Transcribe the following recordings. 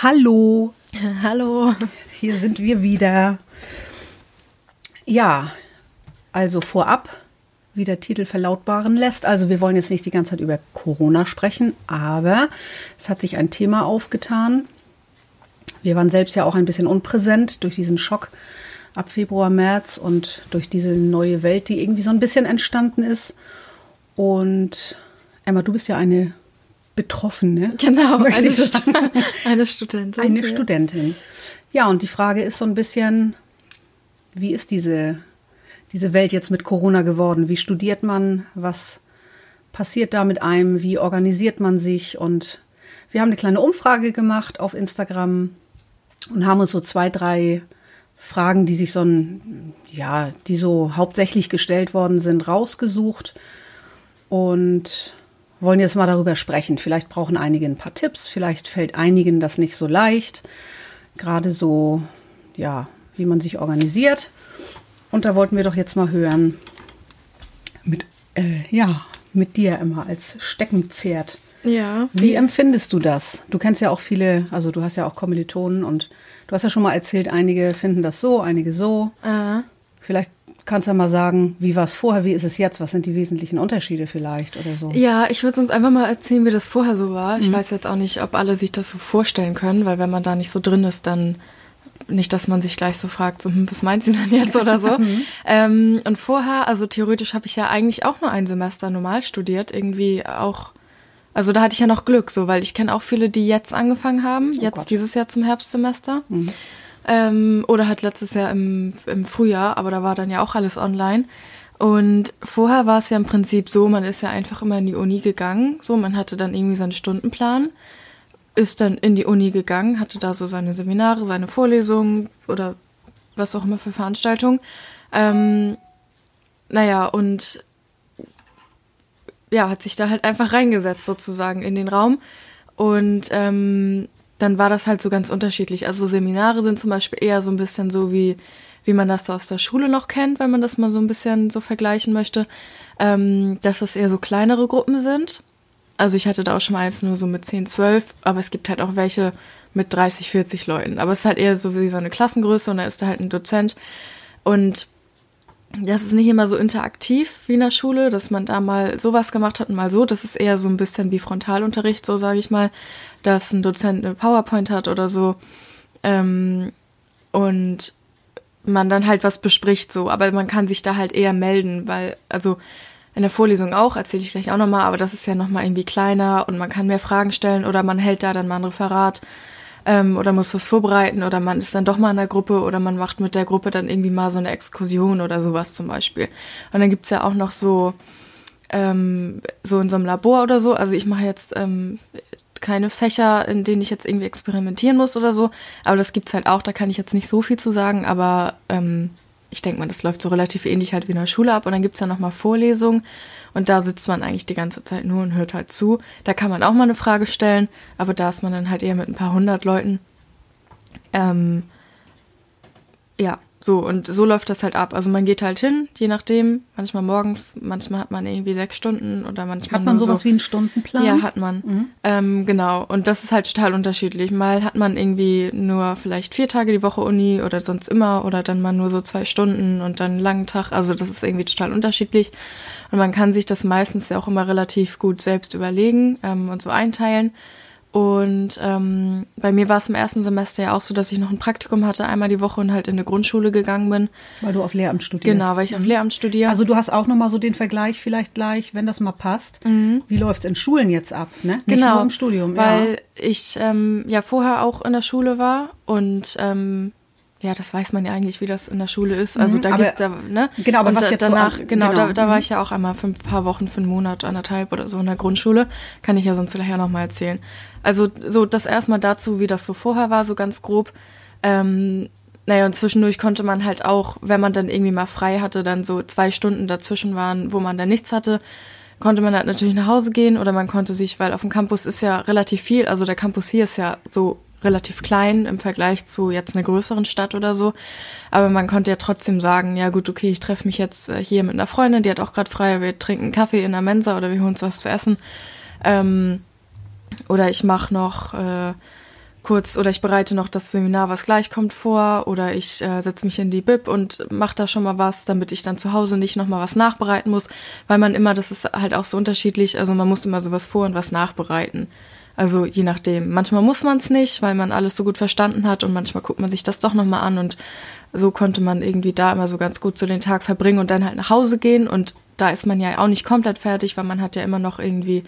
Hallo, Hallo. hier sind wir wieder. Ja, also vorab, wie der Titel verlautbaren lässt. Also wir wollen jetzt nicht die ganze Zeit über Corona sprechen, aber es hat sich ein Thema aufgetan. Wir waren selbst ja auch ein bisschen unpräsent durch diesen Schock ab Februar, März und durch diese neue Welt, die irgendwie so ein bisschen entstanden ist. Und Emma, du bist ja eine Betroffene. Genau, eine, sagen. eine Studentin. Eine ja. Studentin. Ja, und die Frage ist so ein bisschen, wie ist diese, diese Welt jetzt mit Corona geworden? Wie studiert man? Was passiert da mit einem? Wie organisiert man sich? Und wir haben eine kleine Umfrage gemacht auf Instagram und haben uns so zwei, drei Fragen, die sich so ein, ja, die so hauptsächlich gestellt worden sind, rausgesucht und wollen jetzt mal darüber sprechen. Vielleicht brauchen einige ein paar Tipps, vielleicht fällt einigen das nicht so leicht. Gerade so, ja, wie man sich organisiert. Und da wollten wir doch jetzt mal hören mit, äh, ja, mit dir immer als Steckenpferd. Ja. Wie empfindest du das? Du kennst ja auch viele, also du hast ja auch Kommilitonen und du hast ja schon mal erzählt, einige finden das so, einige so. Äh, Vielleicht kannst du ja mal sagen, wie war es vorher, wie ist es jetzt, was sind die wesentlichen Unterschiede vielleicht oder so. ja, ich würde uns einfach mal erzählen, wie das vorher so war. Ich weiß jetzt auch nicht, ob alle sich das so vorstellen können, weil wenn man da nicht so drin ist, dann nicht, dass man sich gleich so fragt, so, hm, was meint sie denn jetzt oder so. ähm, und vorher, also theoretisch habe ich ja eigentlich auch nur ein Semester normal studiert, irgendwie auch. Also da hatte ich ja noch Glück, so, weil ich kenne auch viele, die jetzt angefangen haben, jetzt Gott. dieses Jahr zum Herbstsemester. Ähm, oder halt letztes Jahr im, im Frühjahr, aber da war dann ja auch alles online. Und vorher war es ja im Prinzip so, man ist ja einfach immer in die Uni gegangen. So, man hatte dann irgendwie seinen Stundenplan, ist dann in die Uni gegangen, hatte da so seine Seminare, seine Vorlesungen oder was auch immer für Veranstaltungen. Ähm, naja, und ja, hat sich da halt einfach reingesetzt sozusagen in den Raum. Und ähm, dann war das halt so ganz unterschiedlich. Also Seminare sind zum Beispiel eher so ein bisschen so wie, wie man das so aus der Schule noch kennt, wenn man das mal so ein bisschen so vergleichen möchte, ähm, dass das eher so kleinere Gruppen sind. Also ich hatte da auch schon mal eins nur so mit 10, 12, aber es gibt halt auch welche mit 30, 40 Leuten. Aber es ist halt eher so wie so eine Klassengröße und da ist da halt ein Dozent. Und das ist nicht immer so interaktiv wie in der Schule, dass man da mal sowas gemacht hat und mal so. Das ist eher so ein bisschen wie Frontalunterricht, so sage ich mal, dass ein Dozent eine PowerPoint hat oder so. Ähm, und man dann halt was bespricht so, aber man kann sich da halt eher melden, weil, also in der Vorlesung auch, erzähle ich gleich auch nochmal, aber das ist ja nochmal irgendwie kleiner und man kann mehr Fragen stellen oder man hält da dann mal ein Referat ähm, oder muss was vorbereiten oder man ist dann doch mal in der Gruppe oder man macht mit der Gruppe dann irgendwie mal so eine Exkursion oder sowas zum Beispiel. Und dann gibt's ja auch noch so, ähm, so in so einem Labor oder so, also ich mache jetzt ähm, keine Fächer, in denen ich jetzt irgendwie experimentieren muss oder so, aber das gibt's halt auch, da kann ich jetzt nicht so viel zu sagen, aber ähm, ich denke mal, das läuft so relativ ähnlich halt wie in der Schule ab. Und dann gibt's ja nochmal Vorlesungen. Und da sitzt man eigentlich die ganze Zeit nur und hört halt zu. Da kann man auch mal eine Frage stellen, aber da ist man dann halt eher mit ein paar hundert Leuten. Ähm, ja, so und so läuft das halt ab. Also man geht halt hin, je nachdem, manchmal morgens, manchmal hat man irgendwie sechs Stunden oder manchmal Hat man sowas so, wie einen Stundenplan? ja, hat man. Ähm, genau. Und das ist halt total unterschiedlich. Mal hat man irgendwie nur vielleicht vier Tage die Woche Uni oder sonst immer oder dann mal nur so zwei Stunden und dann einen langen Tag. Also das ist irgendwie total unterschiedlich. Und man kann sich das meistens ja auch immer relativ gut selbst überlegen ähm, und so einteilen. Und ähm, bei mir war es im ersten Semester ja auch so, dass ich noch ein Praktikum hatte, einmal die Woche und halt in eine Grundschule gegangen bin. Weil du auf Lehramt studierst. Genau, weil ich auf Lehramt studiere. Also du hast auch nochmal so den Vergleich vielleicht gleich, wenn das mal passt. Wie läuft's in Schulen jetzt ab, ne? Nicht genau, nur im Studium. weil ja. ich ähm, ja vorher auch in der Schule war und ähm, ja, das weiß man ja eigentlich, wie das in der Schule ist. Also Mhm, da gibt da, ne? genau, aber und was da, jetzt so danach, an- genau, genau, da, da war mhm. ich ja auch einmal für ein paar Wochen, für einen Monat, anderthalb oder so in der Grundschule. Kann ich ja sonst nachher nochmal erzählen. Also so das erstmal dazu, wie das so vorher war, so ganz grob. Ähm, naja, und zwischendurch konnte man halt auch, wenn man dann irgendwie mal frei hatte, dann so zwei Stunden dazwischen waren, wo man dann nichts hatte, konnte man halt natürlich nach Hause gehen oder man konnte sich, weil auf dem Campus ist ja relativ viel, also der Campus hier ist ja so relativ klein im Vergleich zu jetzt einer größeren Stadt oder so. Aber man konnte ja trotzdem sagen, ja gut, okay, ich treffe mich jetzt äh, hier mit einer Freundin, die hat auch gerade frei, wir trinken Kaffee in der Mensa oder wir holen uns was zu essen. Ähm, oder ich mache noch äh, kurz oder ich bereite noch das Seminar, was gleich kommt, vor oder ich äh, setze mich in die Bib und mache da schon mal was, damit ich dann zu Hause nicht noch mal was nachbereiten muss, weil man immer, das ist halt auch so unterschiedlich, also man muss immer sowas vor und was nachbereiten. Also je nachdem. Manchmal muss man es nicht, weil man alles so gut verstanden hat und manchmal guckt man sich das doch noch mal an und so konnte man irgendwie da immer so ganz gut so den Tag verbringen und dann halt nach Hause gehen und da ist man ja auch nicht komplett fertig, weil man hat ja immer noch irgendwie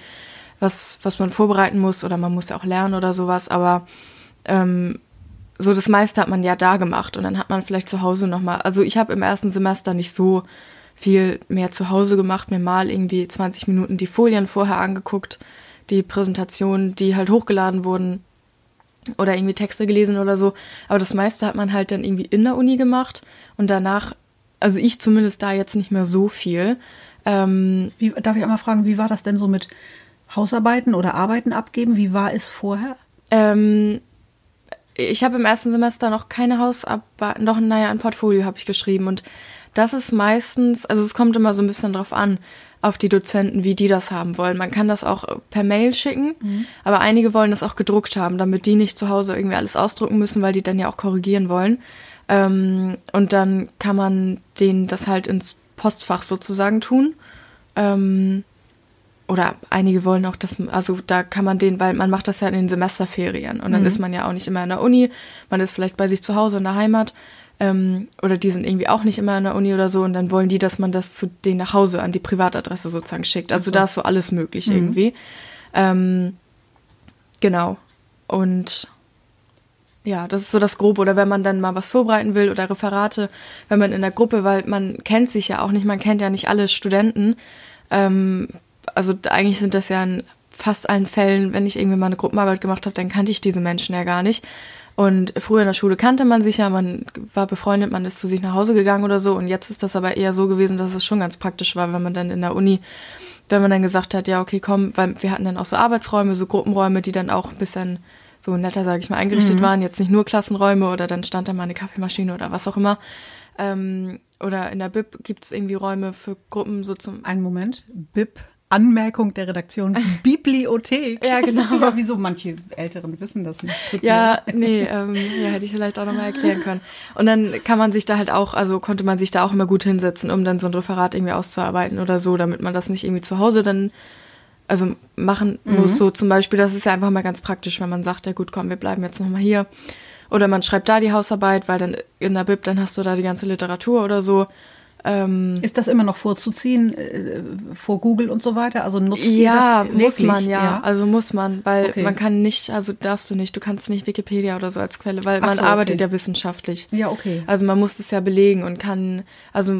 was, was man vorbereiten muss oder man muss ja auch lernen oder sowas, aber ähm, so das meiste hat man ja da gemacht und dann hat man vielleicht zu Hause nochmal, also ich habe im ersten Semester nicht so viel mehr zu Hause gemacht, mir mal irgendwie 20 Minuten die Folien vorher angeguckt, die Präsentationen, die halt hochgeladen wurden oder irgendwie Texte gelesen oder so, aber das meiste hat man halt dann irgendwie in der Uni gemacht und danach, also ich zumindest da jetzt nicht mehr so viel. Ähm, wie, darf ich einmal fragen, wie war das denn so mit Hausarbeiten oder Arbeiten abgeben? Wie war es vorher? Ähm, ich habe im ersten Semester noch keine Hausarbeit, noch naja, ein Portfolio habe ich geschrieben und das ist meistens, also es kommt immer so ein bisschen drauf an, auf die Dozenten, wie die das haben wollen. Man kann das auch per Mail schicken, mhm. aber einige wollen das auch gedruckt haben, damit die nicht zu Hause irgendwie alles ausdrucken müssen, weil die dann ja auch korrigieren wollen. Ähm, und dann kann man denen das halt ins Postfach sozusagen tun. Ähm, oder einige wollen auch das, also da kann man den, weil man macht das ja in den Semesterferien und dann mhm. ist man ja auch nicht immer in der Uni, man ist vielleicht bei sich zu Hause in der Heimat ähm, oder die sind irgendwie auch nicht immer in der Uni oder so und dann wollen die, dass man das zu denen nach Hause an die Privatadresse sozusagen schickt. Also okay. da ist so alles möglich mhm. irgendwie. Ähm, genau. Und ja, das ist so das Grobe. Oder wenn man dann mal was vorbereiten will oder Referate, wenn man in der Gruppe, weil man kennt sich ja auch nicht, man kennt ja nicht alle Studenten, ähm, also eigentlich sind das ja in fast allen Fällen, wenn ich irgendwie mal eine Gruppenarbeit gemacht habe, dann kannte ich diese Menschen ja gar nicht. Und früher in der Schule kannte man sich ja, man war befreundet, man ist zu sich nach Hause gegangen oder so. Und jetzt ist das aber eher so gewesen, dass es schon ganz praktisch war, wenn man dann in der Uni, wenn man dann gesagt hat, ja, okay, komm, weil wir hatten dann auch so Arbeitsräume, so Gruppenräume, die dann auch ein bisschen so netter, sage ich mal, eingerichtet mhm. waren. Jetzt nicht nur Klassenräume oder dann stand da mal eine Kaffeemaschine oder was auch immer. Ähm, oder in der BIP gibt es irgendwie Räume für Gruppen so zum. Einen Moment. BIP Anmerkung der Redaktion Bibliothek. ja, genau. ja, wieso manche Älteren wissen das nicht. Tut ja, nee, ähm, ja, hätte ich vielleicht auch nochmal erklären können. Und dann kann man sich da halt auch, also konnte man sich da auch immer gut hinsetzen, um dann so ein Referat irgendwie auszuarbeiten oder so, damit man das nicht irgendwie zu Hause dann also machen muss. Mhm. So zum Beispiel, das ist ja einfach mal ganz praktisch, wenn man sagt, ja gut, komm, wir bleiben jetzt nochmal hier. Oder man schreibt da die Hausarbeit, weil dann in der Bib, dann hast du da die ganze Literatur oder so. Ähm, ist das immer noch vorzuziehen äh, vor Google und so weiter? Also nutzt ja, ihr das muss man ja. ja. Also muss man, weil okay. man kann nicht, also darfst du nicht, du kannst nicht Wikipedia oder so als Quelle, weil Ach man so, arbeitet okay. ja wissenschaftlich. Ja, okay. Also man muss das ja belegen und kann, also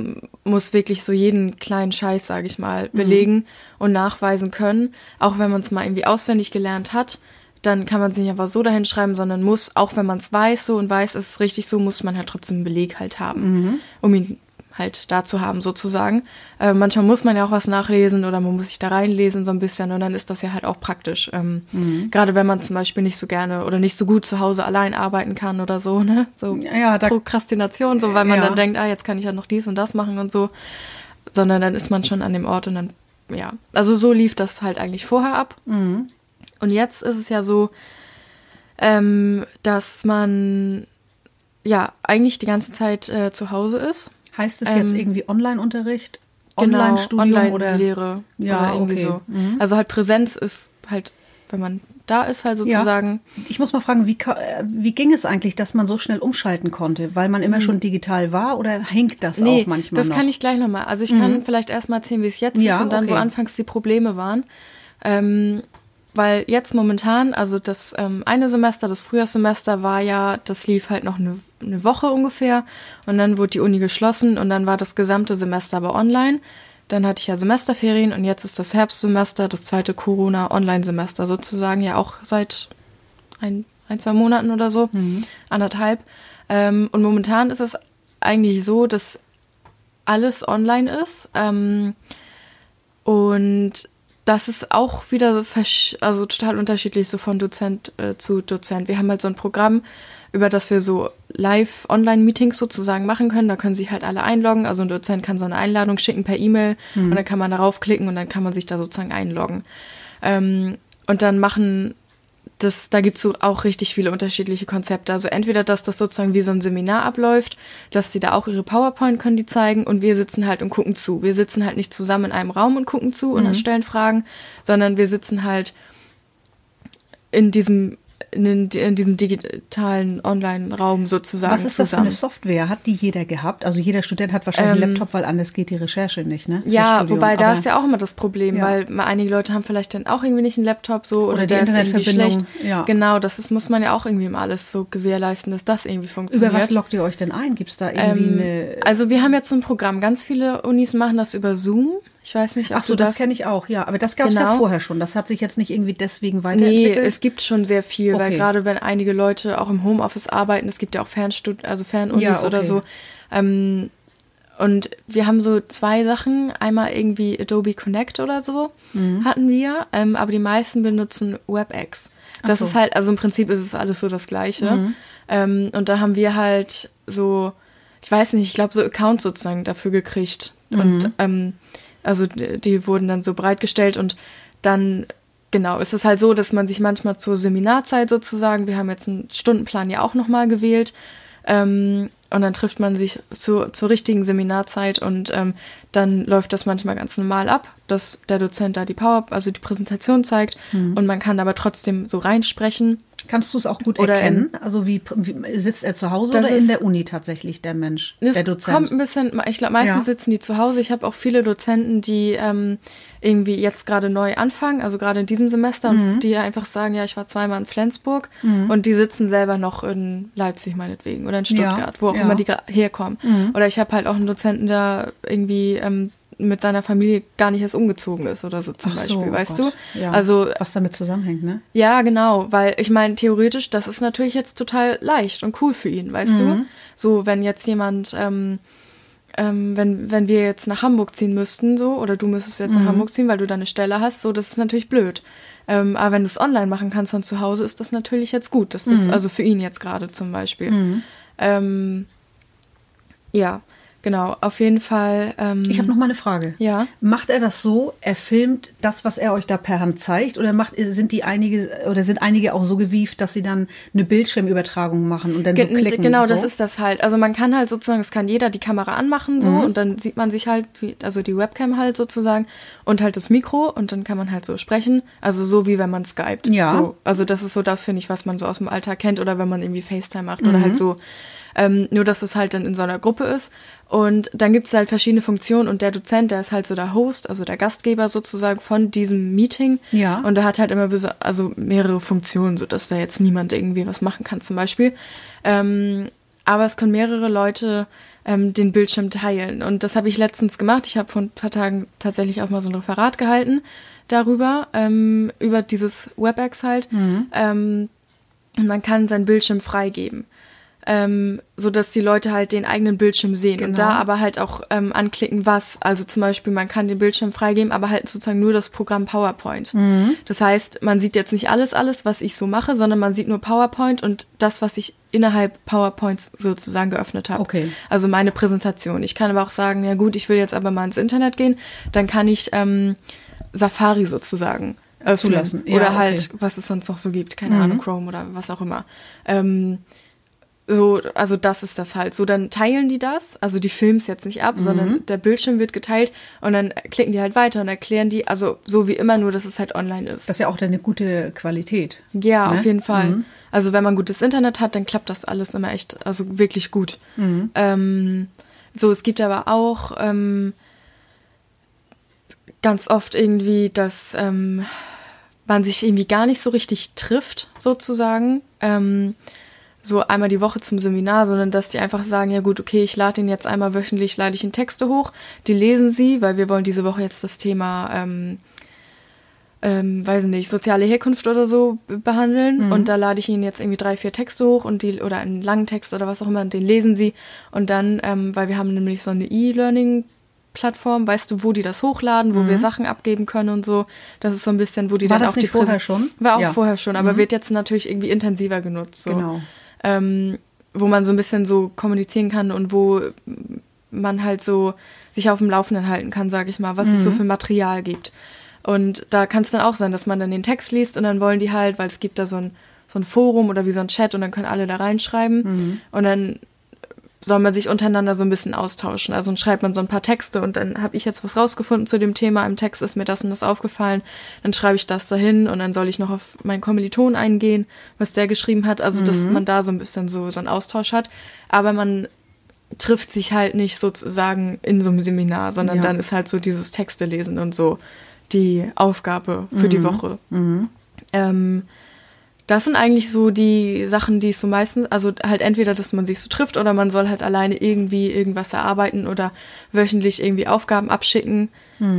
muss wirklich so jeden kleinen Scheiß, sage ich mal, mhm. belegen mhm. und nachweisen können, auch wenn man es mal irgendwie auswendig gelernt hat dann kann man es nicht einfach so dahin schreiben, sondern muss, auch wenn man es weiß so und weiß, es ist richtig so, muss man halt trotzdem einen Beleg halt haben, mhm. um ihn halt da zu haben sozusagen. Äh, manchmal muss man ja auch was nachlesen oder man muss sich da reinlesen so ein bisschen und dann ist das ja halt auch praktisch. Ähm, mhm. Gerade wenn man zum Beispiel nicht so gerne oder nicht so gut zu Hause allein arbeiten kann oder so, ne? So ja, da, Prokrastination, so weil man ja. dann denkt, ah, jetzt kann ich ja noch dies und das machen und so. Sondern dann ist man schon an dem Ort und dann, ja. Also so lief das halt eigentlich vorher ab. Mhm. Und jetzt ist es ja so, ähm, dass man ja eigentlich die ganze Zeit äh, zu Hause ist Heißt es ähm, jetzt irgendwie Online-Unterricht? Genau, Online-Studium genau, Online oder Lehre ja, oder irgendwie okay. so. Mhm. Also halt Präsenz ist halt, wenn man da ist halt sozusagen. Ja. Ich muss mal fragen, wie, äh, wie ging es eigentlich, dass man so schnell umschalten konnte? Weil man immer mhm. schon digital war oder hängt das nee, auch manchmal das noch? Kann ich gleich nochmal. Also ich mhm. kann vielleicht erstmal erzählen, wie es jetzt ja, ist und dann, okay. wo anfangs die Probleme waren. Ähm, weil jetzt momentan, also das ähm, eine Semester, das Frühjahrssemester war ja, das lief halt noch eine, eine Woche ungefähr und dann wurde die Uni geschlossen und dann war das gesamte Semester aber online. Dann hatte ich ja Semesterferien und jetzt ist das Herbstsemester, das zweite Corona-Online-Semester sozusagen, ja auch seit ein, ein zwei Monaten oder so, mhm. anderthalb. Ähm, und momentan ist es eigentlich so, dass alles online ist. Ähm, und das ist auch wieder also total unterschiedlich so von Dozent äh, zu Dozent. Wir haben halt so ein Programm, über das wir so live Online-Meetings sozusagen machen können. Da können sich halt alle einloggen. Also ein Dozent kann so eine Einladung schicken per E-Mail mhm. und dann kann man darauf klicken und dann kann man sich da sozusagen einloggen. Ähm, und dann machen das, da gibt's so auch richtig viele unterschiedliche Konzepte. Also entweder, dass das sozusagen wie so ein Seminar abläuft, dass sie da auch ihre PowerPoint können die zeigen und wir sitzen halt und gucken zu. Wir sitzen halt nicht zusammen in einem Raum und gucken zu und Mhm. stellen Fragen, sondern wir sitzen halt in diesem in, diesem digitalen Online-Raum sozusagen Was ist das für zusammen. eine Software? Hat die jeder gehabt? Also jeder Student hat wahrscheinlich einen Ähm, Laptop, weil anders geht die Recherche nicht, ne? Ja, wobei da ist ja auch immer das Problem, Ja. weil mal einige Leute haben vielleicht dann auch irgendwie nicht einen Laptop so oder, Oder die Internetverbindung, schlecht. ja. Genau, das ist, muss man ja auch irgendwie immer alles so gewährleisten, dass das irgendwie Über funktioniert. was lockt ihr euch denn ein? Gibt es da irgendwie Ähm, eine. also wir haben jetzt so ein Programm. Ganz viele Unis machen das über Zoom. Ich weiß nicht, ob Ach so, das, das kenne ich auch, ja. Aber das gab es ja Genau. vorher schon. Das hat sich jetzt nicht irgendwie deswegen Nee, weiterentwickelt. es gibt schon sehr viel, weil Okay. gerade wenn einige Leute auch im Homeoffice arbeiten, es gibt ja auch Fernstud also Fernunis Ja, okay. oder so. Ähm, und wir haben so zwei Sachen. Einmal irgendwie Adobe Connect oder so Mhm. hatten wir, ähm, aber die meisten benutzen WebEx. Das so. Mhm. ist halt, also im Prinzip ist es alles so das Gleiche. Ähm, und da haben wir halt so, ich weiß nicht, ich glaube so Accounts sozusagen dafür gekriegt. Mhm. Und ähm, also die, wurden dann so bereitgestellt und dann Genau, es ist halt so, dass man sich manchmal zur Seminarzeit sozusagen, wir haben jetzt einen Stundenplan ja auch nochmal gewählt, ähm, und dann trifft man sich zu, zur richtigen Seminarzeit und ähm, dann läuft das manchmal ganz normal ab, dass der Dozent da die Power, also die Präsentation zeigt und man kann aber trotzdem so reinsprechen. Kannst du es auch gut Oder erkennen? also wie, wie sitzt er zu Hause oder in ist- der Uni tatsächlich, der Mensch, der Dozent? kommt ein bisschen, ich glaube, meistens Ja. sitzen die zu Hause. Ich habe auch viele Dozenten, die ähm, irgendwie jetzt gerade neu anfangen, also gerade in diesem Semester, Mhm. und die einfach sagen, ja, ich war zweimal in Flensburg und die sitzen selber noch in Leipzig meinetwegen oder in Ja, Stuttgart, wo auch ja. immer die herkommen. Oder ich habe halt auch einen Dozenten, der irgendwie ähm, mit seiner Familie gar nicht erst umgezogen ist oder so zum Ach so, Beispiel, oh weißt Gott. du? Ja. Also Was damit zusammenhängt, ne? ja, genau, weil ich meine, theoretisch, das ist natürlich jetzt total leicht und cool für ihn, weißt du? So, wenn jetzt jemand, ähm, ähm, wenn, wenn wir jetzt nach Hamburg ziehen müssten, so, oder du müsstest jetzt nach Hamburg ziehen, weil du da eine Stelle hast, so, das ist natürlich blöd. Ähm, aber wenn du es online machen kannst von zu Hause, ist das natürlich jetzt gut. Das ist also für ihn jetzt gerade zum Beispiel. Ähm, ja, genau, auf jeden Fall. Ähm, Ich habe noch mal eine Frage. Ja. Macht er das so? Er filmt das, was er euch da per Hand zeigt, oder macht sind die einige oder sind einige auch so gewieft, dass sie dann eine Bildschirmübertragung machen und dann so Ge- klicken? Genau, so? das ist das halt. Also man kann halt sozusagen, es kann jeder die Kamera anmachen so und dann sieht man sich halt, wie, also die Webcam halt sozusagen und halt das Mikro und dann kann man halt so sprechen. Also so wie wenn man skypt. Ja. So, also das ist so das, finde ich, was man so aus dem Alltag kennt oder wenn man irgendwie FaceTime macht oder halt so. Ähm, nur, dass es halt dann in so einer Gruppe ist. Und dann gibt es halt verschiedene Funktionen und der Dozent, der ist halt so der Host, also der Gastgeber sozusagen von diesem Meeting. Ja. Und der hat halt immer also mehrere Funktionen, sodass da jetzt niemand irgendwie was machen kann zum Beispiel. Ähm, aber es können mehrere Leute ähm, den Bildschirm teilen. Und das habe ich letztens gemacht. Ich habe vor ein paar Tagen tatsächlich auch mal so ein Referat gehalten darüber, ähm, über dieses WebEx halt. Ähm, und man kann seinen Bildschirm freigeben. Ähm, so dass die Leute halt den eigenen Bildschirm sehen und Genau. da aber halt auch ähm, anklicken, was. Also zum Beispiel, man kann den Bildschirm freigeben, aber halt sozusagen nur das Programm PowerPoint. Das heißt, man sieht jetzt nicht alles, alles, was ich so mache, sondern man sieht nur PowerPoint und das, was ich innerhalb PowerPoints sozusagen geöffnet habe. Okay. Also meine Präsentation. Ich kann aber auch sagen, ja gut, ich will jetzt aber mal ins Internet gehen, dann kann ich ähm, Safari sozusagen öffnen. Zulassen. Ja, Oder okay. Mhm. halt, was es sonst noch so gibt, keine Ahnung, Chrome oder was auch immer. Ähm, so, also das ist das halt. So, dann teilen die das, also die filmen es jetzt nicht ab, Mhm. sondern der Bildschirm wird geteilt und dann klicken die halt weiter und erklären die, also so wie immer, nur dass es halt online ist. Das ist ja auch dann eine gute Qualität. Ja, Ne? auf jeden Fall. Also wenn man gutes Internet hat, dann klappt das alles immer echt, also wirklich gut. Ähm, so, es gibt aber auch ähm, ganz oft irgendwie, dass ähm, man sich irgendwie gar nicht so richtig trifft, sozusagen. Ähm, so einmal die Woche zum Seminar, sondern dass die einfach sagen, ja gut, okay, ich lade ihn jetzt einmal wöchentlich, lade ich ihn Texte hoch, die lesen sie, weil wir wollen diese Woche jetzt das Thema ähm, ähm, weiß nicht, soziale Herkunft oder so be- behandeln. Und da lade ich ihnen jetzt irgendwie drei, vier Texte hoch und die, oder einen langen Text oder was auch immer, und den lesen sie. Und dann, ähm, weil wir haben nämlich so eine E-Learning-Plattform, weißt du, wo die das hochladen, wo wir Sachen abgeben können und so. Das ist so ein bisschen, wo die War dann das auch die vorher schon? War auch Ja. vorher schon, aber wird jetzt natürlich irgendwie intensiver genutzt. So. Genau. Ähm, wo man so ein bisschen so kommunizieren kann und wo man halt so sich auf dem Laufenden halten kann, sage ich mal, was es so für Material gibt. Und da kann es dann auch sein, dass man dann den Text liest und dann wollen die halt, weil es gibt da so ein, so ein Forum oder wie so ein Chat und dann können alle da reinschreiben. Mhm. Und dann soll man sich untereinander so ein bisschen austauschen. Also dann schreibt man so ein paar Texte und dann habe ich jetzt was rausgefunden zu dem Thema. Im Text ist mir das und das aufgefallen. Dann schreibe ich das dahin und dann soll ich noch auf meinen Kommiliton eingehen, was der geschrieben hat. Also dass Mhm. man da so ein bisschen so, so einen Austausch hat. Aber man trifft sich halt nicht sozusagen in so einem Seminar, sondern Ja. dann ist halt so dieses Texte lesen und so die Aufgabe für die Woche. Ähm, das sind eigentlich so die Sachen, die es so meistens, also halt entweder, dass man sich so trifft oder man soll halt alleine irgendwie irgendwas erarbeiten oder wöchentlich irgendwie Aufgaben abschicken,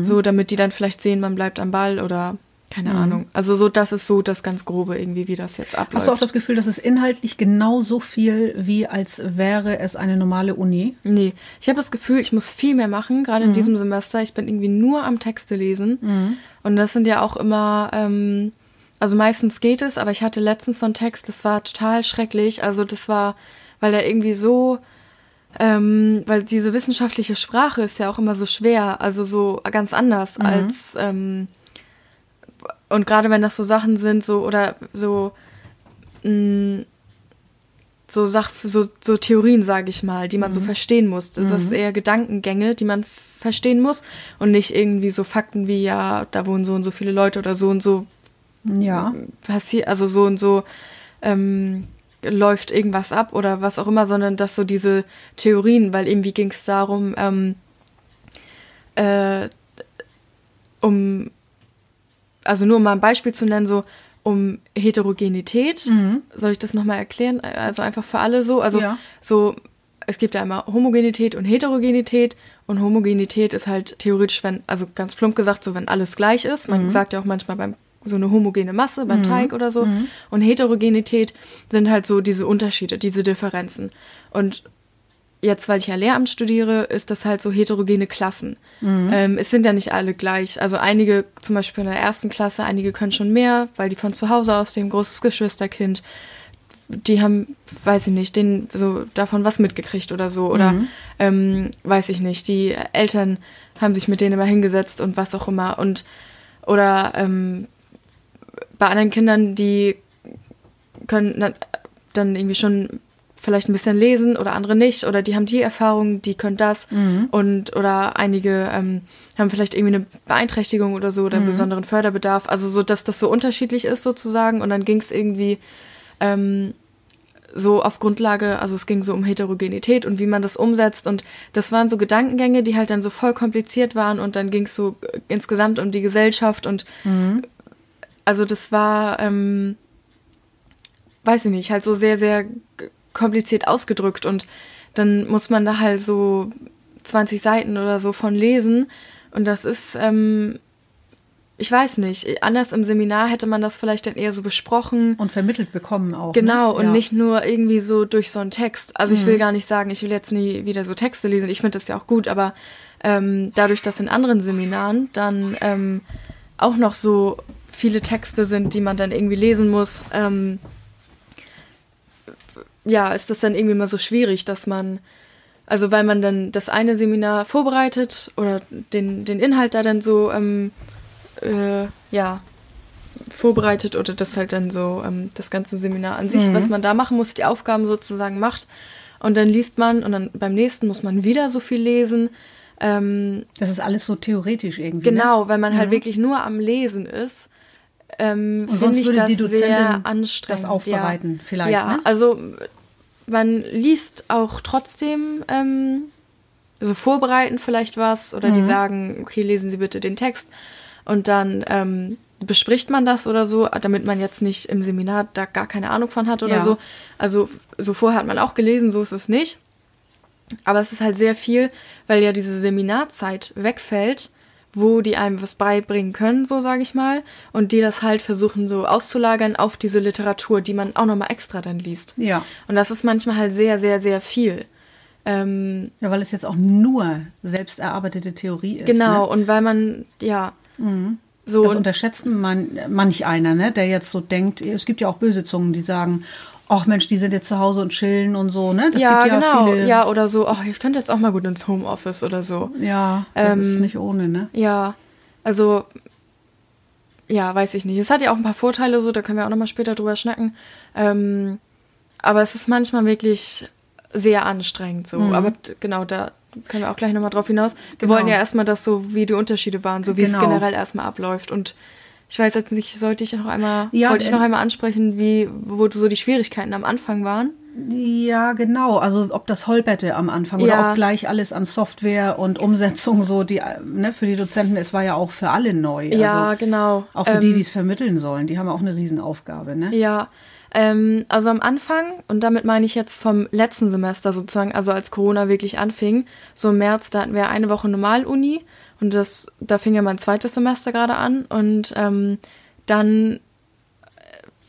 so damit die dann vielleicht sehen, man bleibt am Ball oder keine Ahnung. Also so, das ist so das ganz Grobe irgendwie, wie das jetzt abläuft. Hast du auch das Gefühl, dass es inhaltlich genauso viel wie als wäre es eine normale Uni? Nee, ich habe das Gefühl, ich muss viel mehr machen, gerade in diesem Semester. Ich bin irgendwie nur am Texte lesen. Und das sind ja auch immer, ähm, also meistens geht es, aber ich hatte letztens so einen Text, das war total schrecklich. Also das war, weil der irgendwie so, ähm, weil diese wissenschaftliche Sprache ist ja auch immer so schwer, also so ganz anders als, ähm, und gerade wenn das so Sachen sind, so, oder so, mh, so Sach so, so Theorien, sage ich mal, die man so verstehen muss. Das ist eher Gedankengänge, die man verstehen muss und nicht irgendwie so Fakten wie ja, da wohnen so und so viele Leute oder so und so Ja. passiert, also so und so ähm, läuft irgendwas ab oder was auch immer, sondern dass so diese Theorien, weil irgendwie ging es darum, ähm, äh, um, also nur um mal ein Beispiel zu nennen, so um Heterogenität. Soll ich das nochmal erklären? Also einfach für alle so. Also Ja. so, es gibt ja immer Homogenität und Heterogenität. Und Homogenität ist halt theoretisch, wenn, also ganz plump gesagt, so wenn alles gleich ist. Man sagt ja auch manchmal beim so eine homogene Masse beim Teig oder so. Und Heterogenität sind halt so diese Unterschiede, diese Differenzen. Und jetzt, weil ich ja Lehramt studiere, ist das halt so heterogene Klassen. Ähm, es sind ja nicht alle gleich. Also einige, zum Beispiel in der ersten Klasse, einige können schon mehr, weil die von zu Hause aus, dem großes Geschwisterkind, die haben, weiß ich nicht, den so davon was mitgekriegt oder so. Oder ähm, weiß ich nicht, die Eltern haben sich mit denen immer hingesetzt und was auch immer. Und oder ähm, bei anderen Kindern, die können dann irgendwie schon vielleicht ein bisschen lesen oder andere nicht oder die haben die Erfahrung, die können das. Und oder einige ähm, haben vielleicht irgendwie eine Beeinträchtigung oder so oder einen besonderen Förderbedarf. Also so, dass das so unterschiedlich ist sozusagen. Und dann ging es irgendwie ähm, so auf Grundlage, also es ging so um Heterogenität und wie man das umsetzt. Und das waren so Gedankengänge, die halt dann so voll kompliziert waren. Und dann ging es so insgesamt um die Gesellschaft und also das war, ähm, weiß ich nicht, halt so sehr, sehr kompliziert ausgedrückt und dann muss man da halt so 20 Seiten oder so von lesen und das ist, ähm, ich weiß nicht, anders im Seminar hätte man das vielleicht dann eher so besprochen. Und vermittelt bekommen auch. Genau, ne? und ja. nicht nur irgendwie so durch so einen Text. Also ich will gar nicht sagen, ich will jetzt nie wieder so Texte lesen. Ich finde das ja auch gut, aber ähm, dadurch, dass in anderen Seminaren dann ähm, auch noch so viele Texte sind, die man dann irgendwie lesen muss, ähm, ja, ist das dann irgendwie mal so schwierig, dass man, also weil man dann das eine Seminar vorbereitet oder den, den Inhalt da dann so, ähm, äh, ja, vorbereitet oder das halt dann so ähm, das ganze Seminar an sich, was man da machen muss, die Aufgaben sozusagen macht. Und dann liest man und dann beim nächsten muss man wieder so viel lesen. Ähm, Das ist alles so theoretisch irgendwie. Ne? genau, weil man halt wirklich nur am Lesen ist. Ähm, Und finde ich das sehr anstrengend. das aufbereiten ja. vielleicht, Ja, ne? also man liest auch trotzdem ähm, so vorbereiten vielleicht was oder Mhm. die sagen, okay, lesen Sie bitte den Text und dann ähm, bespricht man das oder so, damit man jetzt nicht im Seminar da gar keine Ahnung von hat oder Ja. so. Also so vorher hat man auch gelesen, so ist es nicht. Aber es ist halt sehr viel, weil ja diese Seminarzeit wegfällt, wo die einem was beibringen können, so sage ich mal, und die das halt versuchen so auszulagern auf diese Literatur, die man auch nochmal extra dann liest. Ja. Und das ist manchmal halt sehr, sehr, sehr viel. Ähm, Ja, weil es jetzt auch nur selbst erarbeitete Theorie ist. genau, Ne? und weil man, ja, so Das unterschätzt man, manch einer, ne, der jetzt so denkt, es gibt ja auch böse Zungen, die sagen, ach Mensch, die sind jetzt zu Hause und chillen und so, ne? Das ja, gibt ja genau, viele. ja, oder so, oh, ich könnte jetzt auch mal gut ins Homeoffice oder so. Ja, das Ähm, ist nicht ohne, ne? Ja, also ja, weiß ich nicht. Es hat ja auch ein paar Vorteile so, da können wir auch nochmal später drüber schnacken. Ähm, aber es ist manchmal wirklich sehr anstrengend so. Mhm. Aber genau, da können wir auch gleich nochmal drauf hinaus. Wir genau. wollen ja erstmal das so, wie die Unterschiede waren, so wie genau. es generell erstmal abläuft. Und ich weiß jetzt nicht, sollte ich noch einmal, ja, wollte ich noch einmal ansprechen, wie, wo so die Schwierigkeiten am Anfang waren? Ja, genau. Also ob das Holperte am Anfang ja. oder ob gleich alles an Software und Umsetzung so die ne, für die Dozenten, es war ja auch für alle neu. Ja, also genau. Auch für ähm, die, die es vermitteln sollen, die haben auch eine Riesenaufgabe, ne? Ja. Ähm, also am Anfang, und damit meine ich jetzt vom letzten Semester sozusagen, also als Corona wirklich anfing, so im März, da hatten wir eine Woche Normaluni und das, da fing ja mein zweites Semester gerade an und ähm, dann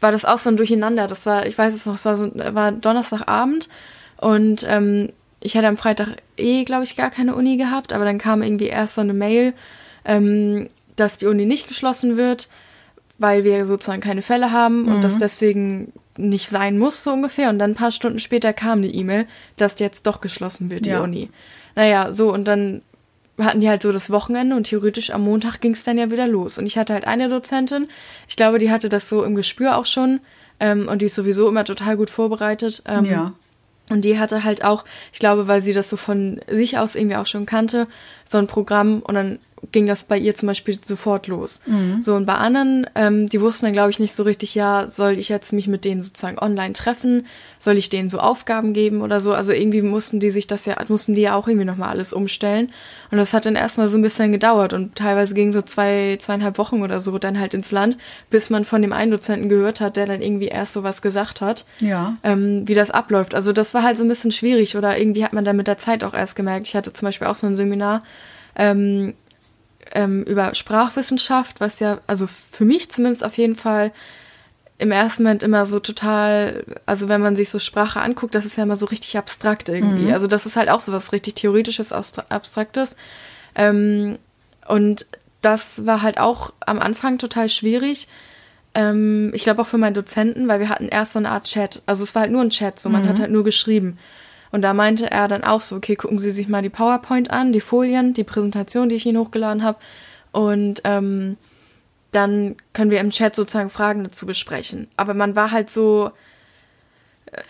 war das auch so ein Durcheinander. Das war, ich weiß es noch, es war, so, war Donnerstagabend und ähm, ich hatte am Freitag eh, glaube ich, gar keine Uni gehabt, aber dann kam irgendwie erst so eine Mail, ähm, dass die Uni nicht geschlossen wird, weil wir sozusagen keine Fälle haben mhm. und das deswegen nicht sein muss, so ungefähr. Und dann ein paar Stunden später kam eine E-Mail, dass jetzt doch geschlossen wird, die ja. Uni. Naja, so, und dann hatten die halt so das Wochenende und theoretisch am Montag ging es dann ja wieder los. Und ich hatte halt eine Dozentin, ich glaube, die hatte das so im Gespür auch schon ähm, und die ist sowieso immer total gut vorbereitet. Ähm, ja. Und die hatte halt auch, ich glaube, weil sie das so von sich aus irgendwie auch schon kannte, so ein Programm und dann ging das bei ihr zum Beispiel sofort los. Mhm. So und bei anderen, ähm, die wussten dann, glaube ich, nicht so richtig, ja, soll ich jetzt mich mit denen sozusagen online treffen? Soll ich denen so Aufgaben geben oder so? Also irgendwie mussten die sich das ja, mussten die ja auch irgendwie nochmal alles umstellen. Und das hat dann erstmal so ein bisschen gedauert und teilweise ging so zwei, zweieinhalb Wochen oder so dann halt ins Land, bis man von dem einen Dozenten gehört hat, der dann irgendwie erst so was gesagt hat, ja. ähm, wie das abläuft. Also das war halt so ein bisschen schwierig oder irgendwie hat man dann mit der Zeit auch erst gemerkt. Ich hatte zum Beispiel auch so ein Seminar, ähm, ähm, über Sprachwissenschaft, was ja, also für mich zumindest auf jeden Fall im ersten Moment immer so total, also wenn man sich so Sprache anguckt, das ist ja immer so richtig abstrakt irgendwie. Mhm. Also das ist halt auch so was richtig Theoretisches, Abstraktes. Ähm, und das war halt auch am Anfang total schwierig. Ähm, ich glaube auch für meinen Dozenten, weil wir hatten erst so eine Art Chat. Also es war halt nur ein Chat, so man mhm. hat halt nur geschrieben. Und da meinte er dann auch so, okay, gucken Sie sich mal die PowerPoint an, die Folien, die Präsentation, die ich Ihnen hochgeladen habe. Und ähm, dann können wir im Chat sozusagen Fragen dazu besprechen. Aber man war halt so, äh,